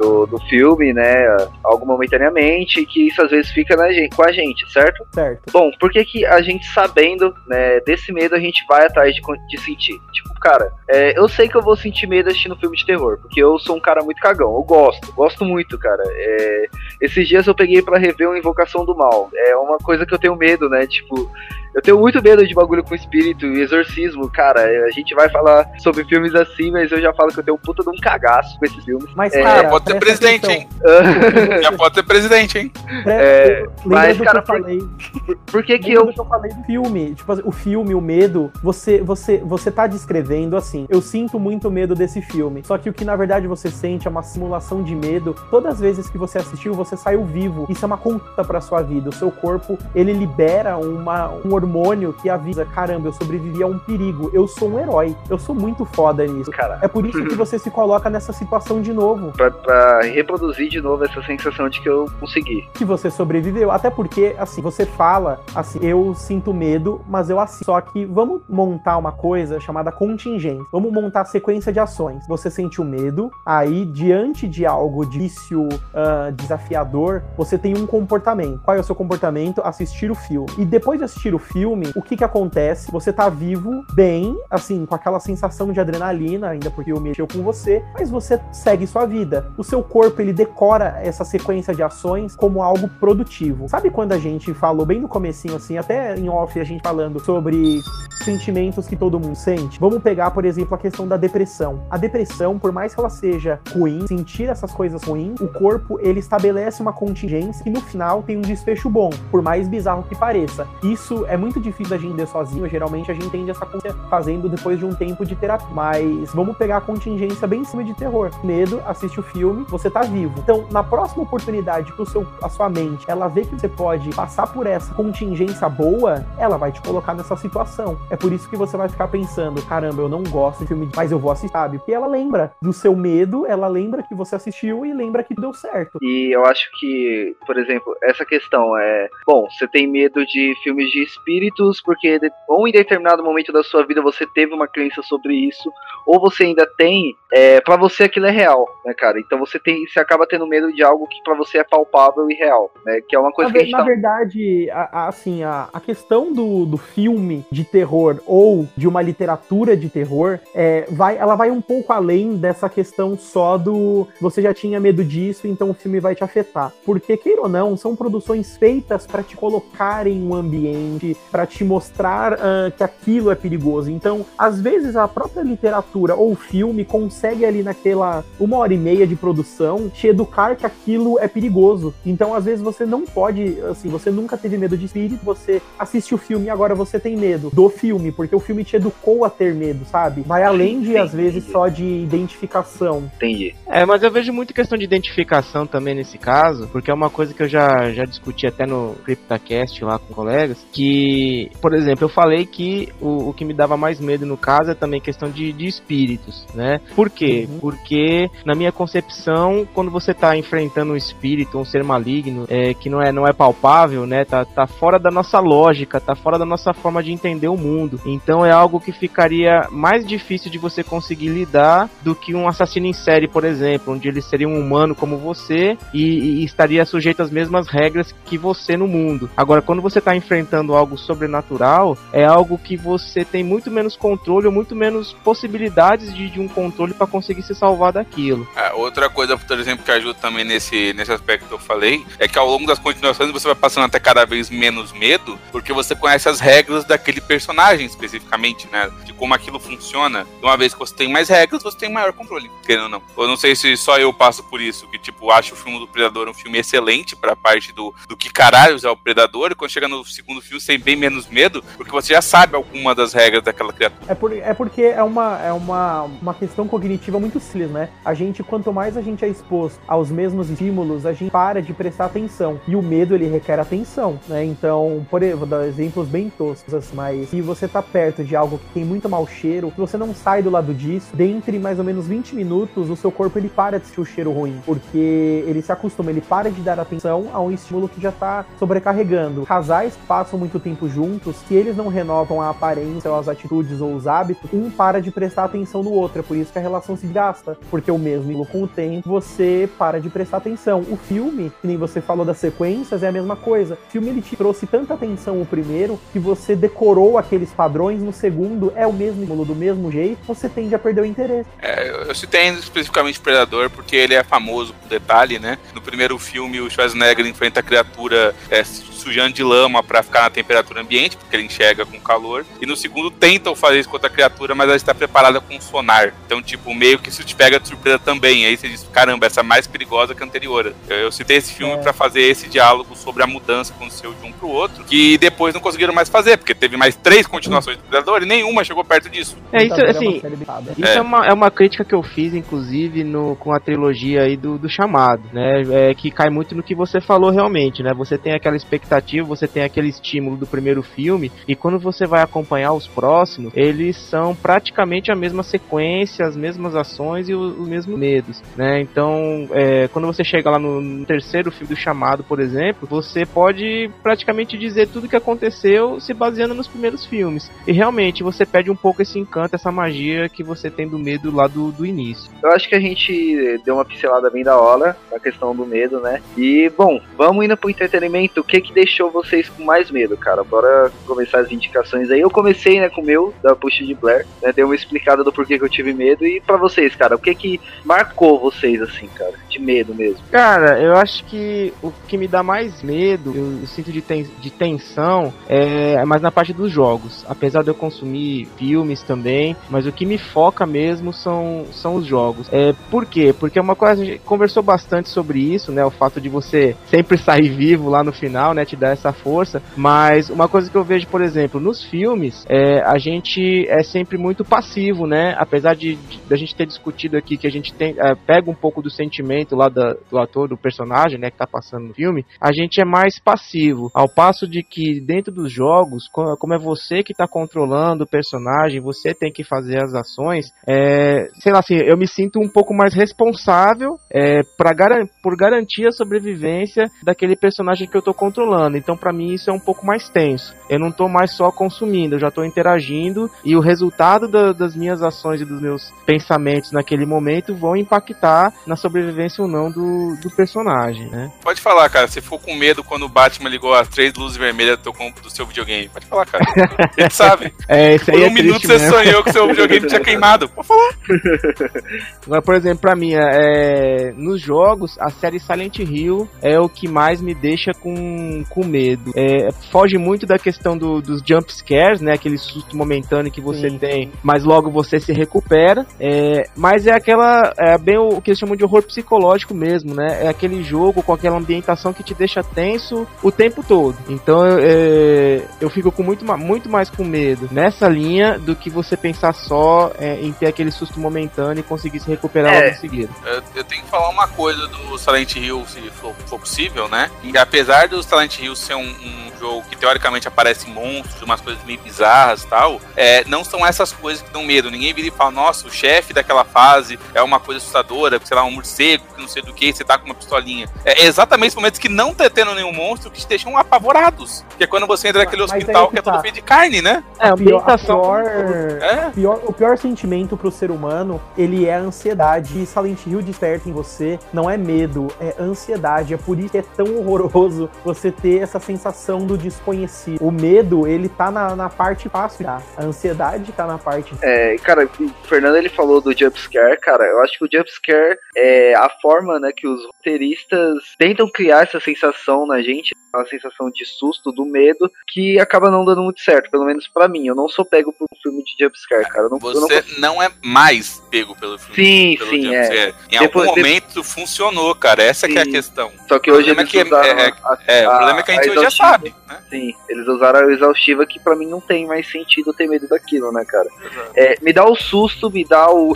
do, do filme, né, algo momentaneamente, que isso às vezes fica na gente, com a gente, certo? Certo. Bom, por que que a gente sabendo, né, desse medo, a gente vai atrás de, de sentir? Tipo, cara, é, eu sei que eu vou sentir medo assistindo filme de terror, porque eu sou um cara muito cagão, eu gosto, gosto muito, cara. É, esses dias eu peguei para rever uma Invocação do Mal, é uma coisa que eu tenho medo, né, tipo... Eu tenho muito medo de bagulho com espírito e exorcismo, cara. A gente vai falar sobre filmes assim, mas eu já falo que eu tenho um puta de um cagaço com esses filmes. Mas, é, cara, (laughs) já pode ter presidente, hein? já pode ter presidente, hein? É, mas, cara, por, falei. Por, por, que que eu... que eu falei do filme? Tipo, o filme, o medo, você, você, você tá descrevendo assim, eu sinto muito medo desse filme. Só que o que na verdade você sente é uma simulação de medo. Todas as vezes que você assistiu, você saiu vivo. Isso é uma conta pra sua vida. O seu corpo, ele libera uma, um hormônio que avisa: caramba, eu sobrevivi a um perigo, eu sou um herói, eu sou muito foda nisso. Cara. É por isso que você se coloca nessa situação de novo. Pra, pra, reproduzir de novo essa sensação de que eu consegui. Que você sobreviveu. Até porque, assim, você fala assim, eu sinto medo, mas eu assisto. Só que vamos montar uma coisa chamada contingência. Vamos montar a sequência de ações. Você sentiu medo, aí, diante de algo difícil, uh, desafiador, você tem um comportamento. Qual é o seu comportamento? Assistir o filme. E depois de assistir o filme, o que que acontece? Você tá vivo, bem, assim, com aquela sensação de adrenalina, ainda porque o mexeu com você, mas você segue sua vida. O seu corpo, ele decora essa sequência de ações como algo produtivo. Sabe quando a gente falou bem no comecinho, assim, até em off a gente falando sobre sentimentos que todo mundo sente? Vamos pegar, por exemplo, a questão da depressão. A depressão, por mais que ela seja ruim, sentir essas coisas ruins, o corpo, ele estabelece uma contingência que no final tem um desfecho bom, por mais bizarro que pareça. Isso é muito difícil da gente entender sozinho, geralmente a gente entende essa coisa fazendo depois de um tempo de terapia. Mas vamos pegar a contingência bem em cima de terror. Medo, assiste o filme, você tá vivo. Então, na próxima oportunidade que o seu, a sua mente, ela vê que você pode passar por essa contingência boa, ela vai te colocar nessa situação. É por isso que você vai ficar pensando, caramba, eu não gosto de filme, mas eu vou assistir, sabe? Porque ela lembra do seu medo, ela lembra que você assistiu e lembra que deu certo. E eu acho que, por exemplo, essa questão é, bom, você tem medo de filmes de espíritos porque ou em determinado momento da sua vida você teve uma crença sobre isso, ou você ainda tem, é, para você aquilo é real, né, cara? Então você tem, você acaba tendo medo de algo que para você é palpável e real, né? Que é uma coisa na, que a gente Na tá... verdade, a, a, assim, a, a questão do, do filme de terror ou de uma literatura de terror, é, vai, ela vai um pouco além dessa questão só do você já tinha medo disso, então o filme vai te afetar. Porque, queira ou não, são produções feitas para te colocar em um ambiente, para te mostrar uh, que aquilo é perigoso. Então, às vezes, a própria literatura ou filme consegue ali naquela uma hora e meia de produção te educar que aquilo é perigoso. Então, às vezes, você não pode, assim, você nunca teve medo de espírito, você assiste o filme e agora você tem medo do filme, porque o filme te educou a ter medo, sabe? Vai além de, às vezes, só de identificação. Entendi. É, mas eu vejo muito questão de identificação também nesse caso, porque é uma coisa que eu já, já discuti até no CryptaCast lá com colegas, que, por exemplo, eu falei que o, o que me dava mais medo no caso é também questão de, de espíritos, né? Por quê? Uhum. Porque, na minha concepção, quando você tá enfrentando um espírito, um ser maligno, é, que não é, não é palpável, né? Tá, tá fora da nossa lógica, tá fora da nossa forma de entender o mundo mundo. Então é algo que ficaria mais difícil de você conseguir lidar do que um assassino em série, por exemplo, onde ele seria um humano como você e, e estaria sujeito às mesmas regras que você no mundo. Agora, quando você está enfrentando algo sobrenatural, é algo que você tem muito menos controle ou muito menos possibilidades de, de um controle para conseguir se salvar daquilo. É, outra coisa, por exemplo, que ajuda também nesse, nesse aspecto que eu falei, é que ao longo das continuações você vai passando até cada vez menos medo, porque você conhece as regras daquele personagem especificamente, né? De como aquilo funciona. E uma vez que você tem mais regras, você tem maior controle, querendo ou não. Eu não sei se só eu passo por isso, que tipo, acho o filme do Predador um filme excelente pra parte do, do que caralhos é o Predador, e quando chega no segundo filme você bem menos medo, porque você já sabe alguma das regras daquela criatura. É, por, é porque é uma, é uma, uma questão cognitiva muito simples, né? A gente, quanto mais a gente é exposto aos mesmos estímulos, a gente para de prestar atenção. E o medo, ele requer atenção, né? Então, por vou dar exemplos bem toscos, mas se você tá perto de algo que tem muito mau cheiro, se você não sai do lado disso, dentre mais ou menos 20 minutos, o seu corpo ele para de sentir o cheiro ruim, porque ele se acostuma, ele para de dar atenção a um estímulo que já tá sobrecarregando. Casais passam muito tempo juntos, se eles não renovam a aparência, ou as atitudes ou os hábitos, um para de prestar atenção no outro. É por isso que a relação se gasta, porque o mesmo com o tempo você para de prestar atenção. O filme, que nem você falou das sequências, é a mesma coisa. O filme ele te trouxe tanta atenção o primeiro que você decorou aqueles padrões, no segundo é o mesmo do mesmo jeito, você tende a perder o interesse. É, eu citei especificamente Predador porque ele é famoso por detalhe, né? No primeiro filme, o Schwarzenegger enfrenta a criatura é, sujando de lama para ficar na temperatura ambiente, porque ele enxerga com calor. E no segundo tentam fazer isso contra a criatura, mas ela está preparada com sonar. Então, tipo, meio que isso te pega de surpresa também. Aí você diz, caramba, essa é mais perigosa que a anterior. Eu, eu citei esse filme é. para fazer esse diálogo sobre a mudança que aconteceu de um pro outro, que depois não conseguiram mais fazer, porque teve mais três continuações do Predador e nenhuma chegou perto disso. É, isso, assim, isso é. é. uma, é uma crítica que eu fiz, inclusive, no, com a trilogia aí do, do Chamado, né? É, que cai muito no que você falou realmente, né? Você tem aquela expectativa expectativa, você tem aquele estímulo do primeiro filme, e quando você vai acompanhar os próximos, eles são praticamente a mesma sequência, as mesmas ações e os, os mesmos medos, né? Então, é, quando você chega lá no, terceiro filme do Chamado, por exemplo, você pode praticamente dizer tudo que aconteceu se baseando nos primeiros filmes. E realmente você perde um pouco esse encanto, essa magia que você tem do medo lá do, do início. Eu acho que a gente deu uma pincelada bem da hora na questão do medo, né? E, bom, vamos indo pro entretenimento. O que que deixou vocês com mais medo, cara? Bora começar as indicações aí. Eu comecei, né, com o meu, da Push de Blair, né? Dei uma explicada do porquê que eu tive medo. E para vocês, cara, o que que marcou vocês, assim, cara? De medo mesmo? Cara, eu acho que o que me dá mais medo, eu, sinto de, ten, de tensão, é, mais na parte dos jogos. Apesar de eu consumir filmes também, mas o que me foca mesmo são, são os jogos. É, por quê? Porque é uma coisa, a gente conversou bastante sobre isso, né? O fato de você sempre sair vivo lá no final, né? te dá essa força. Mas uma coisa que eu vejo, por exemplo, nos filmes, é, a gente é sempre muito passivo, né? Apesar de, de a gente ter discutido aqui que a gente tem, é, pega um pouco do sentimento lá da, do ator, do personagem, né, que tá passando no filme, a gente é mais passivo. Ao passo de que dentro dos jogos, como é você que tá controlando o personagem, você tem que fazer as ações, é, sei lá assim, eu me sinto um pouco mais responsável é, pra por garantir a sobrevivência daquele personagem que eu tô controlando. Então, para mim, isso é um pouco mais tenso. Eu não tô mais só consumindo, eu já tô interagindo e o resultado da, das minhas ações e dos meus pensamentos naquele momento vão impactar na sobrevivência ou não do, do personagem, né? Pode falar, cara. Se for com medo quando o Batman ligou as três luzes vermelhas do, do seu videogame, pode falar, cara. (laughs) Ele sabe. É, isso aí Por um é minuto você mesmo. sonhou que seu videogame tinha queimado. Pode falar. (laughs) Agora, por exemplo, pra mim, é, nos jogos, a série Silent Hill é o que mais me deixa com, com medo. É, foge muito da questão do, dos jump scares, né? Aquele susto momentâneo que você Sim. tem, mas logo você se recupera. É, mas é aquela. É bem o, o, que eles chamam de horror psicológico mesmo, né? É aquele jogo com aquela ambientação que te deixa tenso o tempo todo. Então é, eu fico com muito, muito mais com medo nessa linha do que você pensar só é, em ter aquele susto momentâneo e conseguir se recuperar logo em é. seguida. Eu, eu, tenho que falar uma coisa do Silent Hill, se for, for possível, né? E apesar do Silent Silent Hill ser um, um jogo que teoricamente aparece monstros, umas coisas meio bizarras e tal, é, não são essas coisas que dão medo. Ninguém vira e fala, nossa, o chefe daquela fase é uma coisa assustadora, sei lá, um morcego, que não sei do que, você tá com uma pistolinha. É exatamente os momentos que não tá tendo nenhum monstro que te deixam apavorados. Que é quando você entra naquele hospital que, que é tá. todo feito de carne, né? É, a pior, a pior, é? pior, o pior sentimento pro ser humano, ele é a ansiedade. E Silent Hill desperta em você, não é medo, é ansiedade. É por isso que é tão horroroso você ter essa sensação do desconhecido. O medo, ele tá na, na parte fácil, tá? A ansiedade tá na parte. É, cara, o Fernando ele falou do jumpscare, cara. Eu acho que o jumpscare é a forma, né, que os roteiristas tentam criar essa sensação na gente, uma sensação de susto, do medo, que acaba não dando muito certo, pelo menos para mim. Eu não sou pego por um filme de jumpscare, cara. não, Você não, não, é mais pego pelo filme. Sim, pelo sim, é. Em Depois, algum momento funcionou, cara. Essa que é a questão. Só que hoje é que é, a, é, o problema é que a gente hoje já sabe, né? Sim, eles usaram a exaustiva que para mim não tem mais sentido ter medo daquilo, né, cara? É, me dá o susto, me dá o.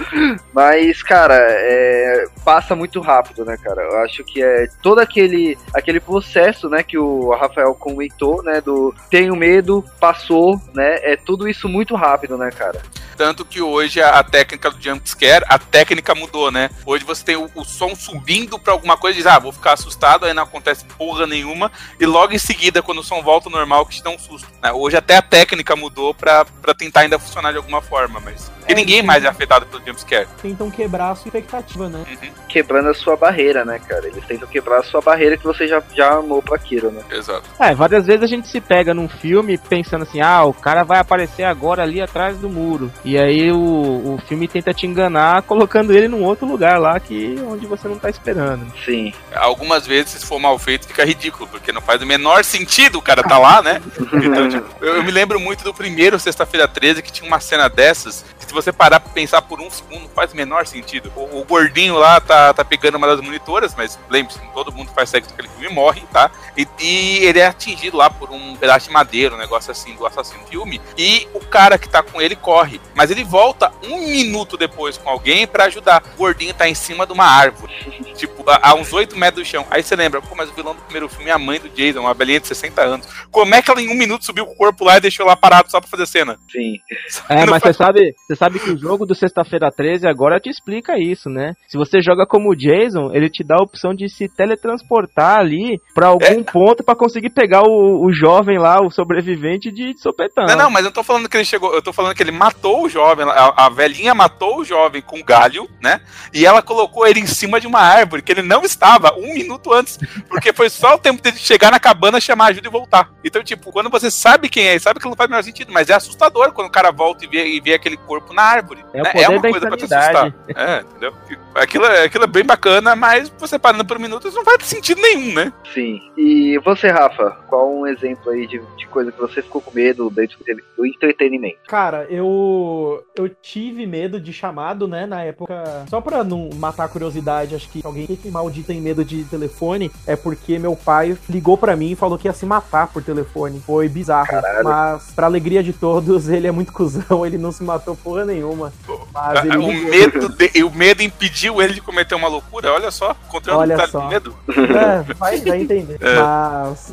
Mas, cara, é, passa muito rápido, né, cara? Eu acho que é todo aquele, aquele processo, né, que o Rafael comentou, né, do tenho medo, passou, né? É tudo isso muito rápido, né, cara? Tanto que hoje a, a técnica do jumpscare, a técnica mudou, né? Hoje você tem o, o som subindo pra alguma coisa e diz, ah, vou ficar assustado, aí não acontece porra nenhuma, e logo em seguida, quando o som volta ao normal, que te dá um susto. Né? Hoje até a técnica mudou pra, pra tentar ainda funcionar de alguma forma, mas. E é, ninguém mais é afetado pelo jumpscare. Tentam quebrar a sua expectativa, né? Uhum. Quebrando a sua barreira, né, cara? Eles tentam quebrar a sua barreira que você já, já amou pra aquilo, né? Exato. É, várias vezes a gente se pega num filme pensando assim, ah, o cara vai aparecer agora ali atrás do muro. E aí o, o filme tenta te enganar colocando ele num outro lugar lá que onde você não tá esperando. Sim. Algumas vezes, se for mal feito, fica ridículo, porque não faz o menor sentido o cara tá lá, né? Então, tipo, eu, eu me lembro muito do primeiro Sexta-feira 13 que tinha uma cena dessas se você parar pra pensar por um segundo, faz o menor sentido. O, o gordinho lá tá, tá pegando uma das monitoras, mas lembre-se, todo mundo faz sexo com aquele filme e morre, tá? E, e, ele é atingido lá por um pedaço de madeira, um negócio assim do assassino filme. E o cara que tá com ele corre. Mas ele volta um minuto depois com alguém para ajudar. O gordinho tá em cima de uma árvore. tipo, a, a uns 8 metros do chão. Aí você lembra, pô, mas o vilão do primeiro filme é a mãe do Jason, uma velhinha de 60 anos. Como é que ela em um minuto subiu com o corpo lá e deixou lá parado só pra fazer cena? Sim. (laughs) É, mas você sabe, você sabe que o jogo do Sexta-feira 13 agora te explica isso, né? Se você joga como Jason, ele te dá a opção de se teletransportar ali para algum é. ponto para conseguir pegar o, o, jovem lá, o sobrevivente de sopetão. Não, não, mas eu tô falando que ele chegou, eu tô falando que ele matou o jovem, a, a velhinha matou o jovem com galho, né? E ela colocou ele em cima de uma árvore que ele não estava um minuto antes, porque foi só o tempo dele chegar na cabana, chamar ajuda e voltar. Então, tipo, quando você sabe quem é, sabe que não faz o menor sentido, mas é assustador quando o cara volta e vê, e vê aquele corpo na árvore. É, né? é uma coisa pra te assustar. É, entendeu? Aquilo, é, aquilo é bem bacana, mas você parando por minutos não vai ter sentido nenhum, né? Sim. E você, Rafa, qual um exemplo aí de, de coisa que você ficou com medo dentro do entretenimento? Cara, eu eu tive medo de chamado, né, na época. Só pra não matar a curiosidade, acho que alguém que maldito tem medo de telefone é porque meu pai ligou para mim e falou que ia se matar por telefone. Foi bizarro. Caralho. Mas, pra alegria de todos, (laughs) ele é muito cuzão, ele não se matou porra nenhuma. Mas ele... o, medo de, o medo impediu ele de cometer uma loucura, olha só. Encontrando olha um só. medo. É, vai, vai entender. (laughs) É. Mas.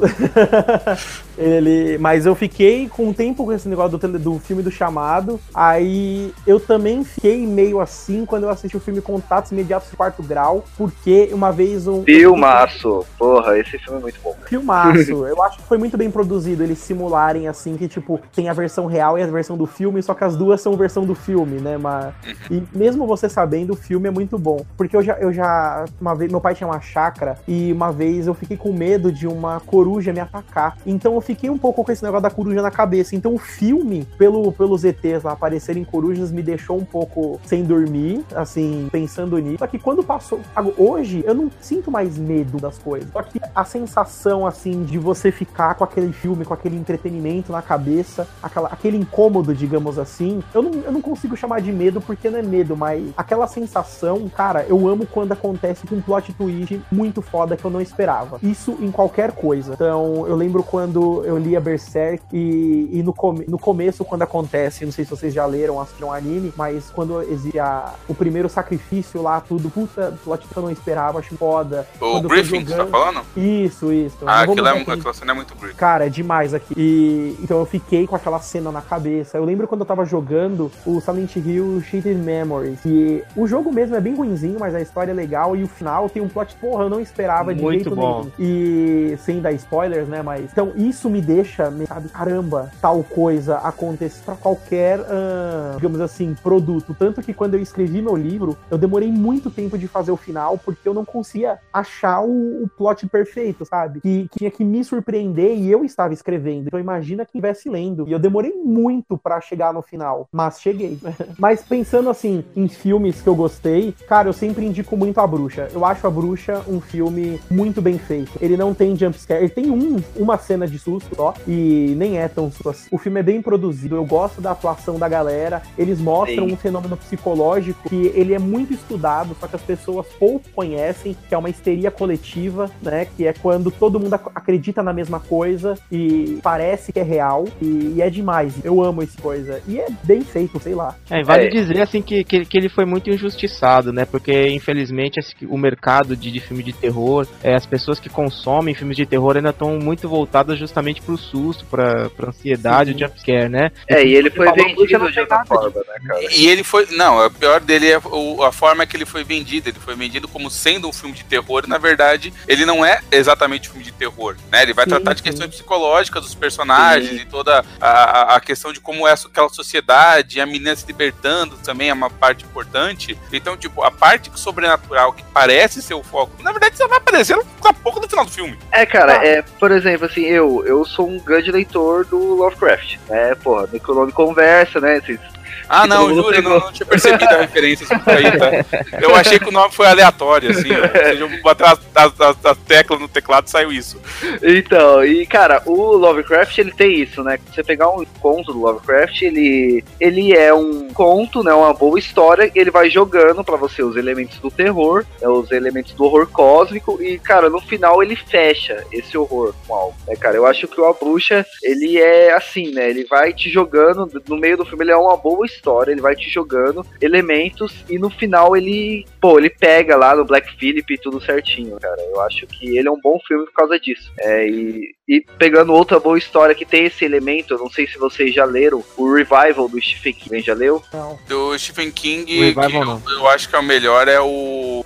(laughs) ele. Mas eu fiquei com um tempo com esse negócio do, do filme do chamado. Aí eu também fiquei meio assim quando eu assisti o filme Contatos Imediatos do Quarto Grau. Porque uma vez um. Filmaço! Porra, esse filme é muito bom. Filmaço. eu acho que foi muito bem produzido eles simularem assim que, tipo, tem a versão real e a versão do filme, só que as duas são versão do filme né? Mas, e mesmo você sabendo, o filme é muito bom. Porque eu já, eu já. Uma vez, meu pai tinha uma chácara e uma vez eu fiquei com medo de uma coruja me atacar. Então eu fiquei um pouco com esse negócio da coruja na cabeça. Então o filme, pelo, pelos ETs lá aparecerem corujas, me deixou um pouco sem dormir, assim, pensando nisso. Só que quando passou. Hoje, eu não sinto mais medo das coisas. Só que a sensação, assim, de você ficar com aquele filme, com aquele entretenimento na cabeça, aquela, aquele incômodo, digamos assim, eu não, eu não consigo chamar de medo porque não é medo, mas aquela sensação, cara, eu amo quando acontece com um plot twist muito foda que eu não esperava. Isso em qualquer coisa. Então, eu lembro quando eu li a Berserk e, e no, come, no começo, quando acontece, não sei se vocês já leram, assistiram anime, mas quando exia o primeiro sacrifício lá, tudo, puta, plot que eu não esperava, acho foda. O briefing, jogando... você tá falando? Isso, isso. Ah, aquilo é, aquela cena é muito briefing. Cara, é demais aqui. E então eu fiquei com aquela cena na cabeça. Eu lembro quando eu tava jogando o Silent Hill Cheated Memories. E o jogo mesmo é bem ruimzinho, mas a história é legal. E o final tem um plot, porra, eu não esperava de muito jeito bom. nenhum. E sem dar spoilers, né? Mas. Então isso me deixa, sabe, caramba, tal coisa acontece para qualquer, uh, digamos assim, produto. Tanto que quando eu escrevi meu livro, eu demorei muito tempo de fazer o final, porque eu não conseguia achar o, o plot perfeito, sabe? Que, que, tinha que me surpreender e eu estava escrevendo. Então imagina quem estivesse lendo. E eu demorei muito para chegar no final, mas cheguei. (laughs) mas pensando assim em filmes que eu gostei, cara, eu sempre indico muito A Bruxa. Eu acho A Bruxa um filme muito bem feito. Ele não tem jumpscare, ele tem um, uma cena de susto só, e nem é tão susto assim. O filme é bem produzido, eu gosto da atuação da galera, eles mostram Sim. um fenômeno psicológico que ele é muito estudado, só que as pessoas pouco conhecem, que é uma histeria coletiva, né? Que é quando todo mundo acredita na mesma coisa e parece que é real, e, e é demais. Eu amo essa coisa. E é bem feito, sei lá. É, vale é. dizer assim que, que, que, ele foi muito injustiçado, né? Porque infelizmente o mercado de, de filme de terror, é, as pessoas que consomem filmes de terror ainda estão muito voltadas justamente pro susto, pra, pra ansiedade, Sim. o jumpscare, né? É, e ele foi vendido de outra forma, né, cara? E ele foi. Não, o pior dele é a forma que ele foi vendido. Ele foi vendido como sendo um filme de terror, e na verdade, ele não é exatamente um filme de terror, né? Ele vai sim, tratar de questões psicológicas dos personagens sim. e toda a, a questão de como é aquela sociedade, a menina se libertando também é uma parte importante. Então, tipo, a parte sobrenatural que parece ser o foco, na verdade, só vai aparecer a pouco no final do filme. É, cara, ah. é, por exemplo, assim, eu, eu sou um grande leitor do Lovecraft, né? Porra, Necronome conversa, né? Vocês ah, não, juro, não, não tinha percebido a referência aí, tá? Eu achei que o nome foi aleatório, assim. Ou seja, eu as, as, as, as teclas no teclado saiu isso. Então, e cara, o Lovecraft ele tem isso, né? Você pegar um conto do Lovecraft, ele, ele é um conto, né? Uma boa história, ele vai jogando para você os elementos do terror, né, os elementos do horror cósmico, e, cara, no final ele fecha esse horror com algo. Né, cara? Eu acho que o A Bruxa, ele é assim, né? Ele vai te jogando, no meio do filme, ele é uma boa história, ele vai te jogando elementos e no final ele, pô, ele pega lá no Black Phillip tudo certinho, cara. Eu acho que ele é um bom filme por causa disso. É, e, e pegando outra boa história que tem esse elemento, eu não sei se vocês já leram, o Revival do Stephen King, já leu? Não. Do Stephen King, Revival, eu, eu acho que é o melhor é o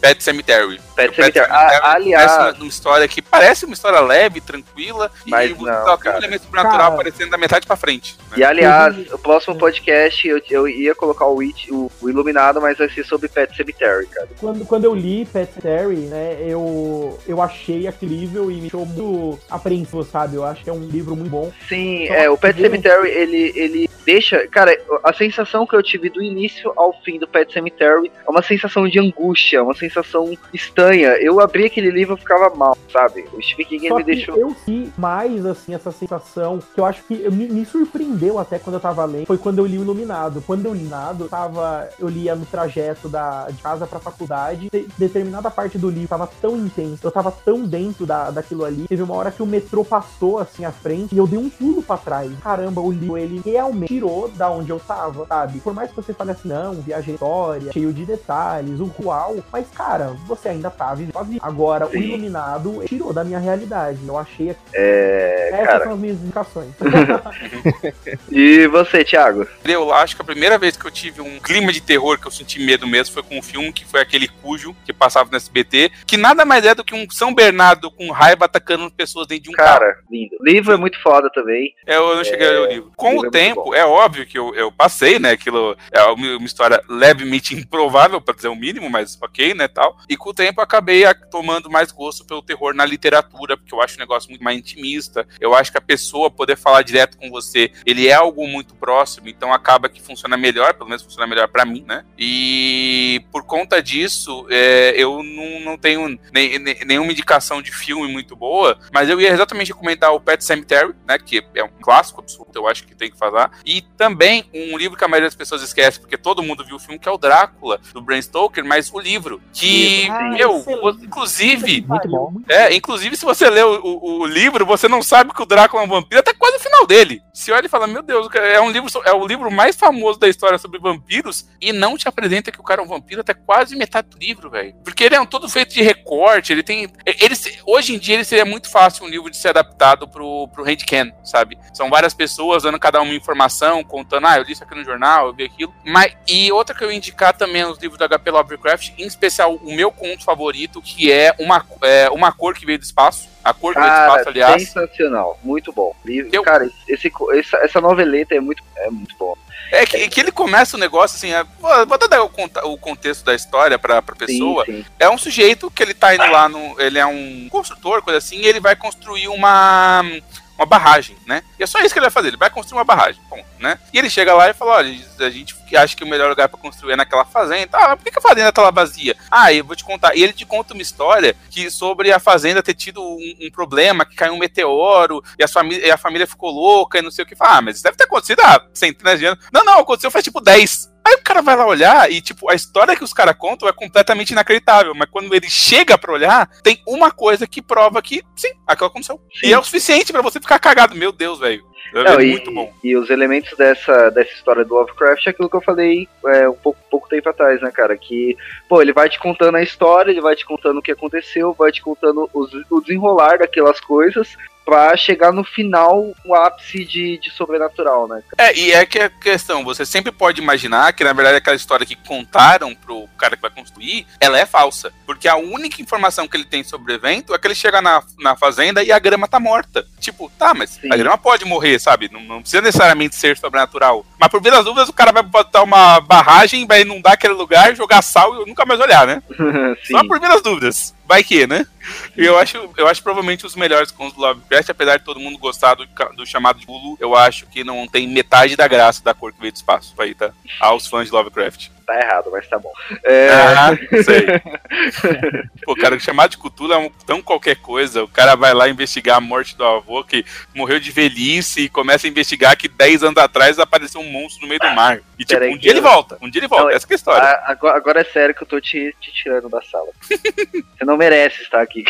Pet Cemetery. Pet Cemetery. Ah, aliás. Uma, uma, história que parece uma história leve, tranquila, mas e não, só tem um elemento sobrenatural aparecendo da metade pra frente. Né? E aliás, o próximo podcast eu, eu ia colocar o, It, o, o, Iluminado, mas vai ser sobre Pet Cemetery, cara. Quando, quando eu li Pet Cemetery, né, eu, eu achei aquele livro e me deixou muito apreensivo, sabe? Eu acho que é um livro muito bom. Sim, é, o Pet Cemetery, ele, ele deixa. Cara, a sensação que eu tive do início ao fim do Pet Cemetery é uma sensação de angústia, uma sensação estranha. Eu abri aquele livro e ficava mal, sabe? O Stephen King Só me deixou. Eu vi mais, assim, essa sensação que eu acho que me, me, surpreendeu até quando eu tava lendo. Foi quando eu li o Iluminado. Quando eu li Iluminado, tava, eu lia no trajeto da, de casa pra faculdade. De, determinada parte do livro tava tão intenso, eu tava tão dentro da, daquilo ali. Teve uma hora que o metrô passou assim à frente e eu dei um pulo pra trás. Caramba, o livro ele realmente tirou da onde eu tava, sabe? Por mais que você fale assim, não, viagem história, cheio de detalhes, o qual, mas cara, você ainda tá vivendo a vida. Agora, Sim. o Iluminado tirou da minha realidade. Eu achei. É. Essas cara... são as minhas indicações. (laughs) e você, Thiago? Eu acho que a primeira vez que eu tive um clima de terror que eu senti medo mesmo foi com um filme que foi aquele Cujo, que passava no SBT, que nada mais é do que um São Bernardo com raiva atacando pessoas dentro de um cara, carro. lindo. O livro é muito foda também. É, eu não cheguei é... a ler o livro. Com o, o é tempo, é óbvio que eu, eu passei, né? Aquilo é uma história levemente (laughs) improvável, para dizer o mínimo, mas ok, né, tal. E com o tempo acabei tomando mais gosto pelo terror na literatura, porque eu acho um negócio muito mais intimista. Eu acho que a pessoa poder falar direto com você, ele é algo muito próximo, então acaba que funciona melhor, pelo menos funciona melhor para mim, né? E por conta disso, é, eu não, não tenho nem, nem, nenhuma indicação de filme muito boa, mas eu ia exatamente comentar o Pet Cemetery, né? Que é um clássico absoluto, eu acho que tem que falar. E também um livro que a maioria das pessoas esquece, porque todo mundo viu o filme, que é o Drácula, do Bram Stoker, mas o livro, que, ah, meu, inclusive, muito bom. É, inclusive, se você lê o, o, o, livro, você não sabe que o Drácula é um vampiro até quase o final final dele. Se olha e fala, meu Deus, é um livro, é o livro mais famoso da história sobre vampiros e não te apresenta que o cara é um vampiro até quase metade do livro, velho. Porque ele é um todo feito de recorte, ele tem. Ele, hoje em dia ele seria muito fácil um livro de ser adaptado pro, pro handcan, sabe? São várias pessoas dando cada uma informação, contando, ah, eu li isso aqui no jornal, eu vi aquilo. Mas, e outra que eu ia indicar também é os livros da HP Lovecraft, em especial o meu conto favorito, que é uma, é, uma cor que veio do espaço a cor cara, do espaço, aliás. Sensacional, muito bom. Eu... Cara, esse, essa, essa noveleta é muito, é muito bom. É que, que, ele começa o negócio assim, é, vou dar o, o, contexto da história pra, pra pessoa. Sim, sim. É um sujeito que ele tá indo lá no. Ele é um construtor, coisa assim, e ele vai construir uma uma barragem, né? E é só isso que ele vai fazer, ele vai construir uma barragem, ponto, né? E ele chega lá e fala, olha, a gente acha que o melhor lugar para construir é naquela fazenda. Ah, mas por que a fazenda tá lá vazia? Ah, eu vou te contar. E ele te conta uma história que sobre a fazenda ter tido um, um problema, que caiu um meteoro e a, família, e a família ficou louca e não sei o que. Ah, mas isso deve ter acontecido há centenas de anos. Não, não, aconteceu faz tipo 10. Aí o cara vai lá olhar e, tipo, a história que os caras contam é completamente inacreditável. Mas quando ele chega pra olhar, tem uma coisa que prova que, sim, aquilo aconteceu. Sim. E é o suficiente para você ficar cagado. Meu Deus, velho. É Não, muito e, bom. E os elementos dessa, dessa história do Lovecraft é aquilo que eu falei é, um pouco, pouco tempo atrás, né, cara? Que, pô, ele vai te contando a história, ele vai te contando o que aconteceu, vai te contando os, o desenrolar daquelas coisas, pra chegar no final o ápice de, de sobrenatural, né? É, e é que a questão, você sempre pode imaginar que na verdade aquela história que contaram pro cara que vai construir, ela é falsa. Porque a única informação que ele tem sobre o evento é que ele chega na, na fazenda e a grama tá morta. Tipo, tá, mas Sim. a grama pode morrer, sabe? Não, não, precisa necessariamente ser sobrenatural. Mas por via das dúvidas, o cara vai botar uma barragem, vai inundar aquele lugar, jogar sal e nunca mais olhar, né? (laughs) Só por via das dúvidas vai que, né? Eu acho, eu acho provavelmente os melhores com os do Lovecraft, apesar de todo mundo gostar do, do chamado de Hulu, eu acho que não tem metade da graça da cor que veio do espaço. Aí tá. Aos fãs de Lovecraft tá errado, mas tá bom. É... Ah, (laughs) sei. Pô, cara, chamar de cultura é um, tão qualquer coisa. O cara vai lá investigar a morte do avô que morreu de velhice e começa a investigar que 10 anos atrás apareceu um monstro no meio do mar. E tipo, um dia ele volta. Um dia ele volta. Não, Essa é a história. Agora, agora, é sério que eu tô te, te tirando da sala. (laughs) Você não merece estar aqui.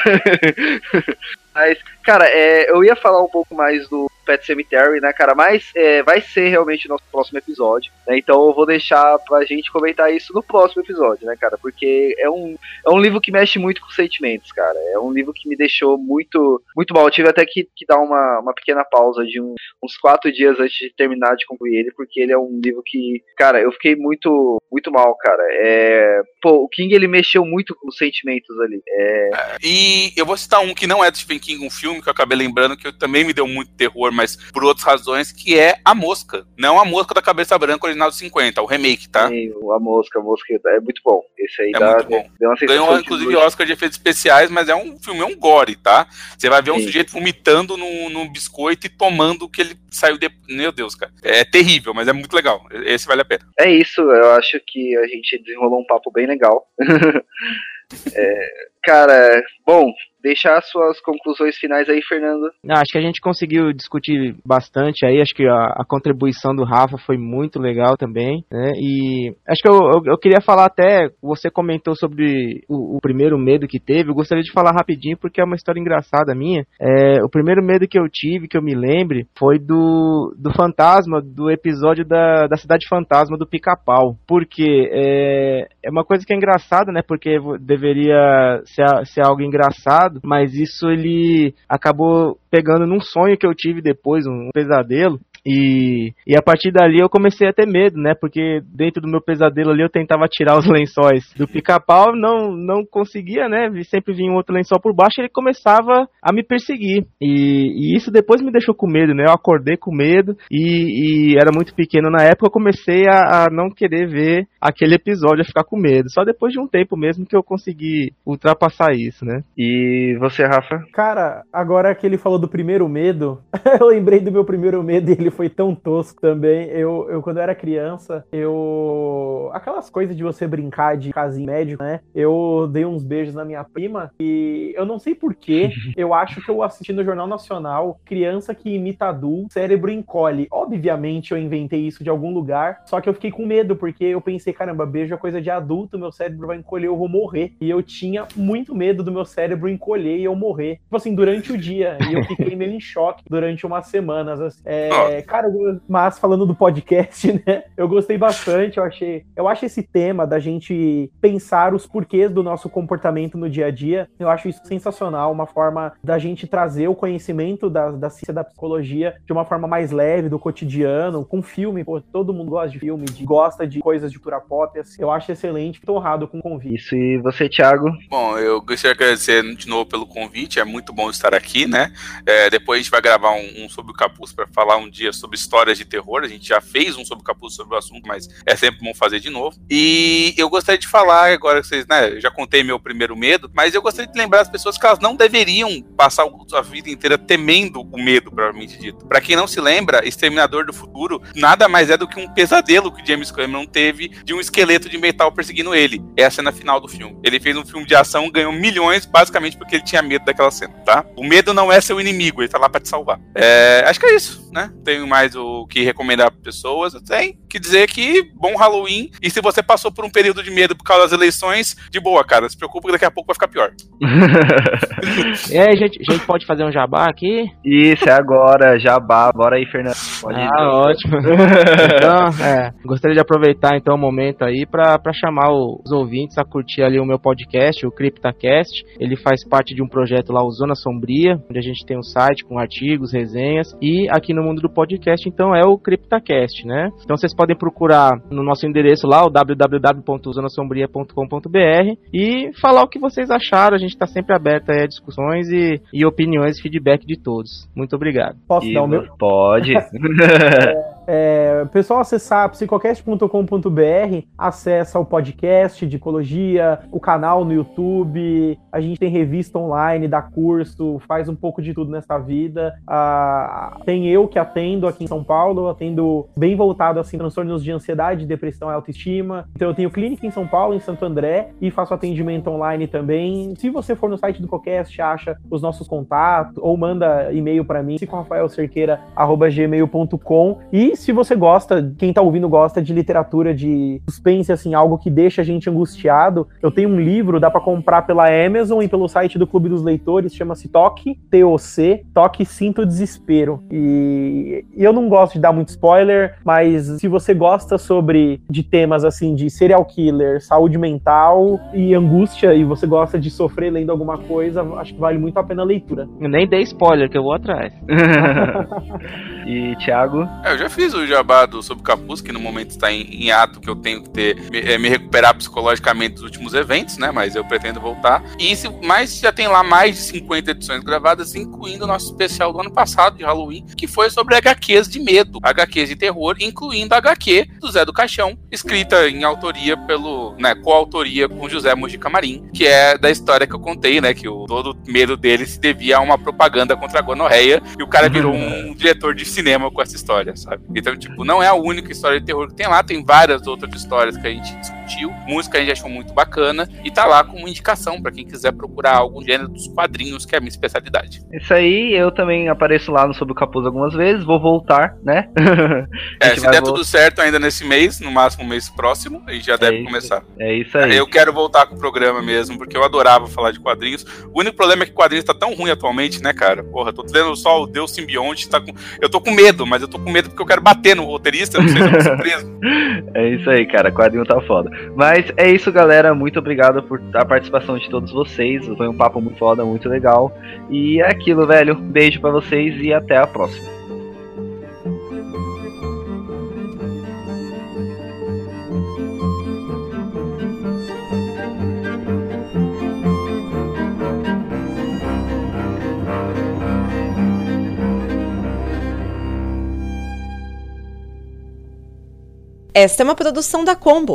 (laughs) Mas, cara, é, eu ia falar um pouco mais do Pet Cemetery, né, cara? Mas é, vai ser realmente o nosso próximo episódio, né? Então eu vou deixar pra gente comentar isso no próximo episódio, né, cara? Porque é um, é um livro que mexe muito com sentimentos, cara. É um livro que me deixou muito, muito mal. Eu tive até que, que dar uma, uma pequena pausa de um, uns quatro dias antes de terminar de concluir ele, porque ele é um livro que, cara, eu fiquei muito, muito mal, cara. É, pô, o King ele mexeu muito com os sentimentos ali. É... E eu vou citar um que não é do Stephen King, um filme que eu acabei lembrando que também me deu muito terror, mas por outras razões, que é A Mosca. Não a Mosca da Cabeça Branca original de 50, o remake, tá? Sim, a Mosca, a Mosca é muito bom. Esse aí é dá, muito bom. Ganhou, inclusive, Oscar de efeitos especiais, mas é um filme, é um gore, tá? Você vai ver um Sim. sujeito vomitando no, no biscoito e tomando o que ele saiu de... Meu Deus, cara. É terrível, mas é muito legal. Esse vale a pena. É isso, eu acho que a gente desenrolou um papo bem legal. (laughs) é, cara, bom, deixar suas conclusões finais aí, Fernando. Não, acho que a gente conseguiu discutir bastante aí, acho que a, a contribuição do Rafa foi muito legal também, né? E acho que eu, eu, eu queria falar até, você comentou sobre o, o, primeiro medo que teve, eu gostaria de falar rapidinho porque é uma história engraçada minha. É, o primeiro medo que eu tive, que eu me lembre, foi do, do fantasma, do episódio da, da Cidade Fantasma do Pica-Pau. Porque é, é uma coisa que é engraçada, né? Porque deveria ser, ser algo engraçado, mas isso ele acabou pegando num sonho que eu tive depois, um pesadelo, e, e a partir dali eu comecei a ter medo, né? Porque dentro do meu pesadelo ali eu tentava tirar os (laughs) lençóis do pica-pau, não, não conseguia, né? Sempre vinha um outro lençol por baixo e ele começava a me perseguir. E, e isso depois me deixou com medo, né? Eu acordei com medo e, e era muito pequeno na época, eu comecei a, a, não querer ver aquele episódio, a ficar com medo. Só depois de um tempo mesmo que eu consegui ultrapassar isso, né? E você, Rafa? Cara, agora que ele falou do primeiro medo, (laughs) eu lembrei do meu primeiro medo e ele foi tão tosco também. Eu, eu quando eu era criança, eu. Aquelas coisas de você brincar de casinho médico, né? Eu dei uns beijos na minha prima e eu não sei porquê, (laughs) eu acho que eu assisti no Jornal Nacional criança que imita adulto, cérebro encolhe. Obviamente eu inventei isso de algum lugar, só que eu fiquei com medo, porque eu pensei, caramba, beijo é coisa de adulto, meu cérebro vai encolher, eu vou morrer. E eu tinha muito medo do meu cérebro encolher e eu morrer. Tipo assim, durante o dia. E eu fiquei meio em choque durante umas semanas. Assim. É, cara, mas falando do podcast, (laughs) né? Eu gostei bastante, eu achei. Eu acho esse tema da gente pensar os porquês do nosso comportamento no dia a dia. Eu acho isso sensacional, uma forma da gente trazer o conhecimento da, da ciência da psicologia de uma forma mais leve, do cotidiano, com filme. Pô, todo mundo gosta de filme, de, gosta de coisas de cultura pop. Assim. Eu acho excelente, tô honrado com o convite. Isso, e você, Thiago? Bom, eu gostaria de agradecer de novo pelo convite, é muito bom estar aqui, né? É, depois a gente vai gravar um, um sobre o capuz para falar um dia sobre histórias de terror. A gente já fez um sobre o capuz sobre o assunto, mas é sempre bom fazer de novo. E eu gostaria de falar agora que vocês, né? Eu já contei meu primeiro medo, mas eu gostaria de lembrar as pessoas que elas não deveriam passar a vida inteira temendo o medo, provavelmente dito. Para quem não se lembra, Exterminador do Futuro nada mais é do que um pesadelo que James Cameron teve de um esqueleto de metal perseguindo ele. É a cena final do filme. Ele fez um filme de ação, ganhou milhões, basicamente porque ele tinha medo daquela cena, tá? O medo não é seu inimigo, ele tá lá para te salvar. É, acho que é isso, né? Tenho mais o que recomendar para pessoas. Tem que dizer que bom Halloween. E se você passou por um período de medo por causa das eleições, de boa, cara. Se preocupa que daqui a pouco vai ficar pior. e (laughs) aí, gente, a gente pode fazer um jabá aqui? Isso, é agora, jabá. Bora aí, Fernando. Pode ah, ir. ótimo. então, é, gostaria de aproveitar então o momento aí para chamar os ouvintes a curtir ali o meu podcast, o CryptaCast. Ele faz parte de um projeto lá, o Zona Sombria, onde a gente tem um site com artigos, resenhas. E aqui no mundo do podcast, então, é o CryptaCast, né? Então vocês podem procurar no nosso endereço lá, o www.zonasombria.com.br e falar o que vocês acharam. A gente está sempre aberto a discussões e, e opiniões e feedback de todos. Muito obrigado. Posso e dar o meu? Pode. É, (laughs) (laughs) pessoal acessar psicocast.com.br, acessa o podcast de ecologia, o canal no YouTube, a gente tem revista online, dá curso, faz um pouco de tudo nessa vida. Ah, tem eu que atendo aqui em São Paulo, atendo bem voltado assim, transtornos de ansiedade, depressão e autoestima. Então eu tenho clínica em São Paulo, em Santo André, e faço atendimento online também. Se você for no site do podcast, acha os nossos contatos, ou manda e-mail para mim, psicorafaelcerqueira.gmail.com e se você gosta, quem tá ouvindo gosta de literatura de suspense, assim, algo que deixa a gente angustiado, eu tenho um livro, dá para comprar pela Amazon e pelo site do Clube dos Leitores, chama-se Toque, T-O-C, Toque Sinto Desespero. E eu não gosto de dar muito spoiler, mas se você gosta sobre de temas assim de serial killer, saúde mental e angústia, e você gosta de sofrer lendo alguma coisa, acho que vale muito a pena a leitura. Eu nem dei spoiler, que eu vou atrás. (laughs) (laughs) e Thiago? É, eu já fiz fiz o jabá do Sob Capuz, que no momento está em, em, ato, que eu tenho que ter, me, é, me, recuperar psicologicamente dos últimos eventos, né? Mas eu pretendo voltar. E se, mas já tem lá mais de 50 edições gravadas, incluindo o nosso especial do ano passado, de Halloween, que foi sobre HQs de medo, HQs de terror, incluindo a HQ do Zé do Caixão, escrita em autoria pelo, né, coautoria com José Mojica Marim, que é da história que eu contei, né? Que o, todo o medo dele se devia a uma propaganda contra a gonorreia, e o cara virou (laughs) um diretor de cinema com essa história, sabe? Então, tipo, não é a única história de terror que tem lá, tem várias outras histórias que a gente discutiu. Música a gente achou muito bacana e tá lá como indicação para quem quiser procurar algo gênero dos quadrinhos, que é a minha especialidade. Isso aí, eu também apareço lá no Sob o Capuz algumas vezes, vou voltar, né? (laughs) é, se der voltar. tudo certo ainda nesse mês, no máximo mês próximo, a gente já é deve isso, começar. É isso aí. Eu quero voltar com o programa mesmo, porque eu adorava falar de quadrinhos. O único problema é que quadrinhos tá tão ruim atualmente, né, cara? Porra, tô lendo só o Deus Simbionte, tá com... eu tô com medo, mas eu tô com medo porque eu quero bater no roteirista, não sei se eu surpreso. (laughs) é isso aí, cara, quadrinho tá foda. Mas é isso, galera, muito obrigado por a participação de todos vocês, foi um papo muito foda, muito legal. E é aquilo, velho, beijo para vocês e até a próxima. Esta é uma produção da Combo.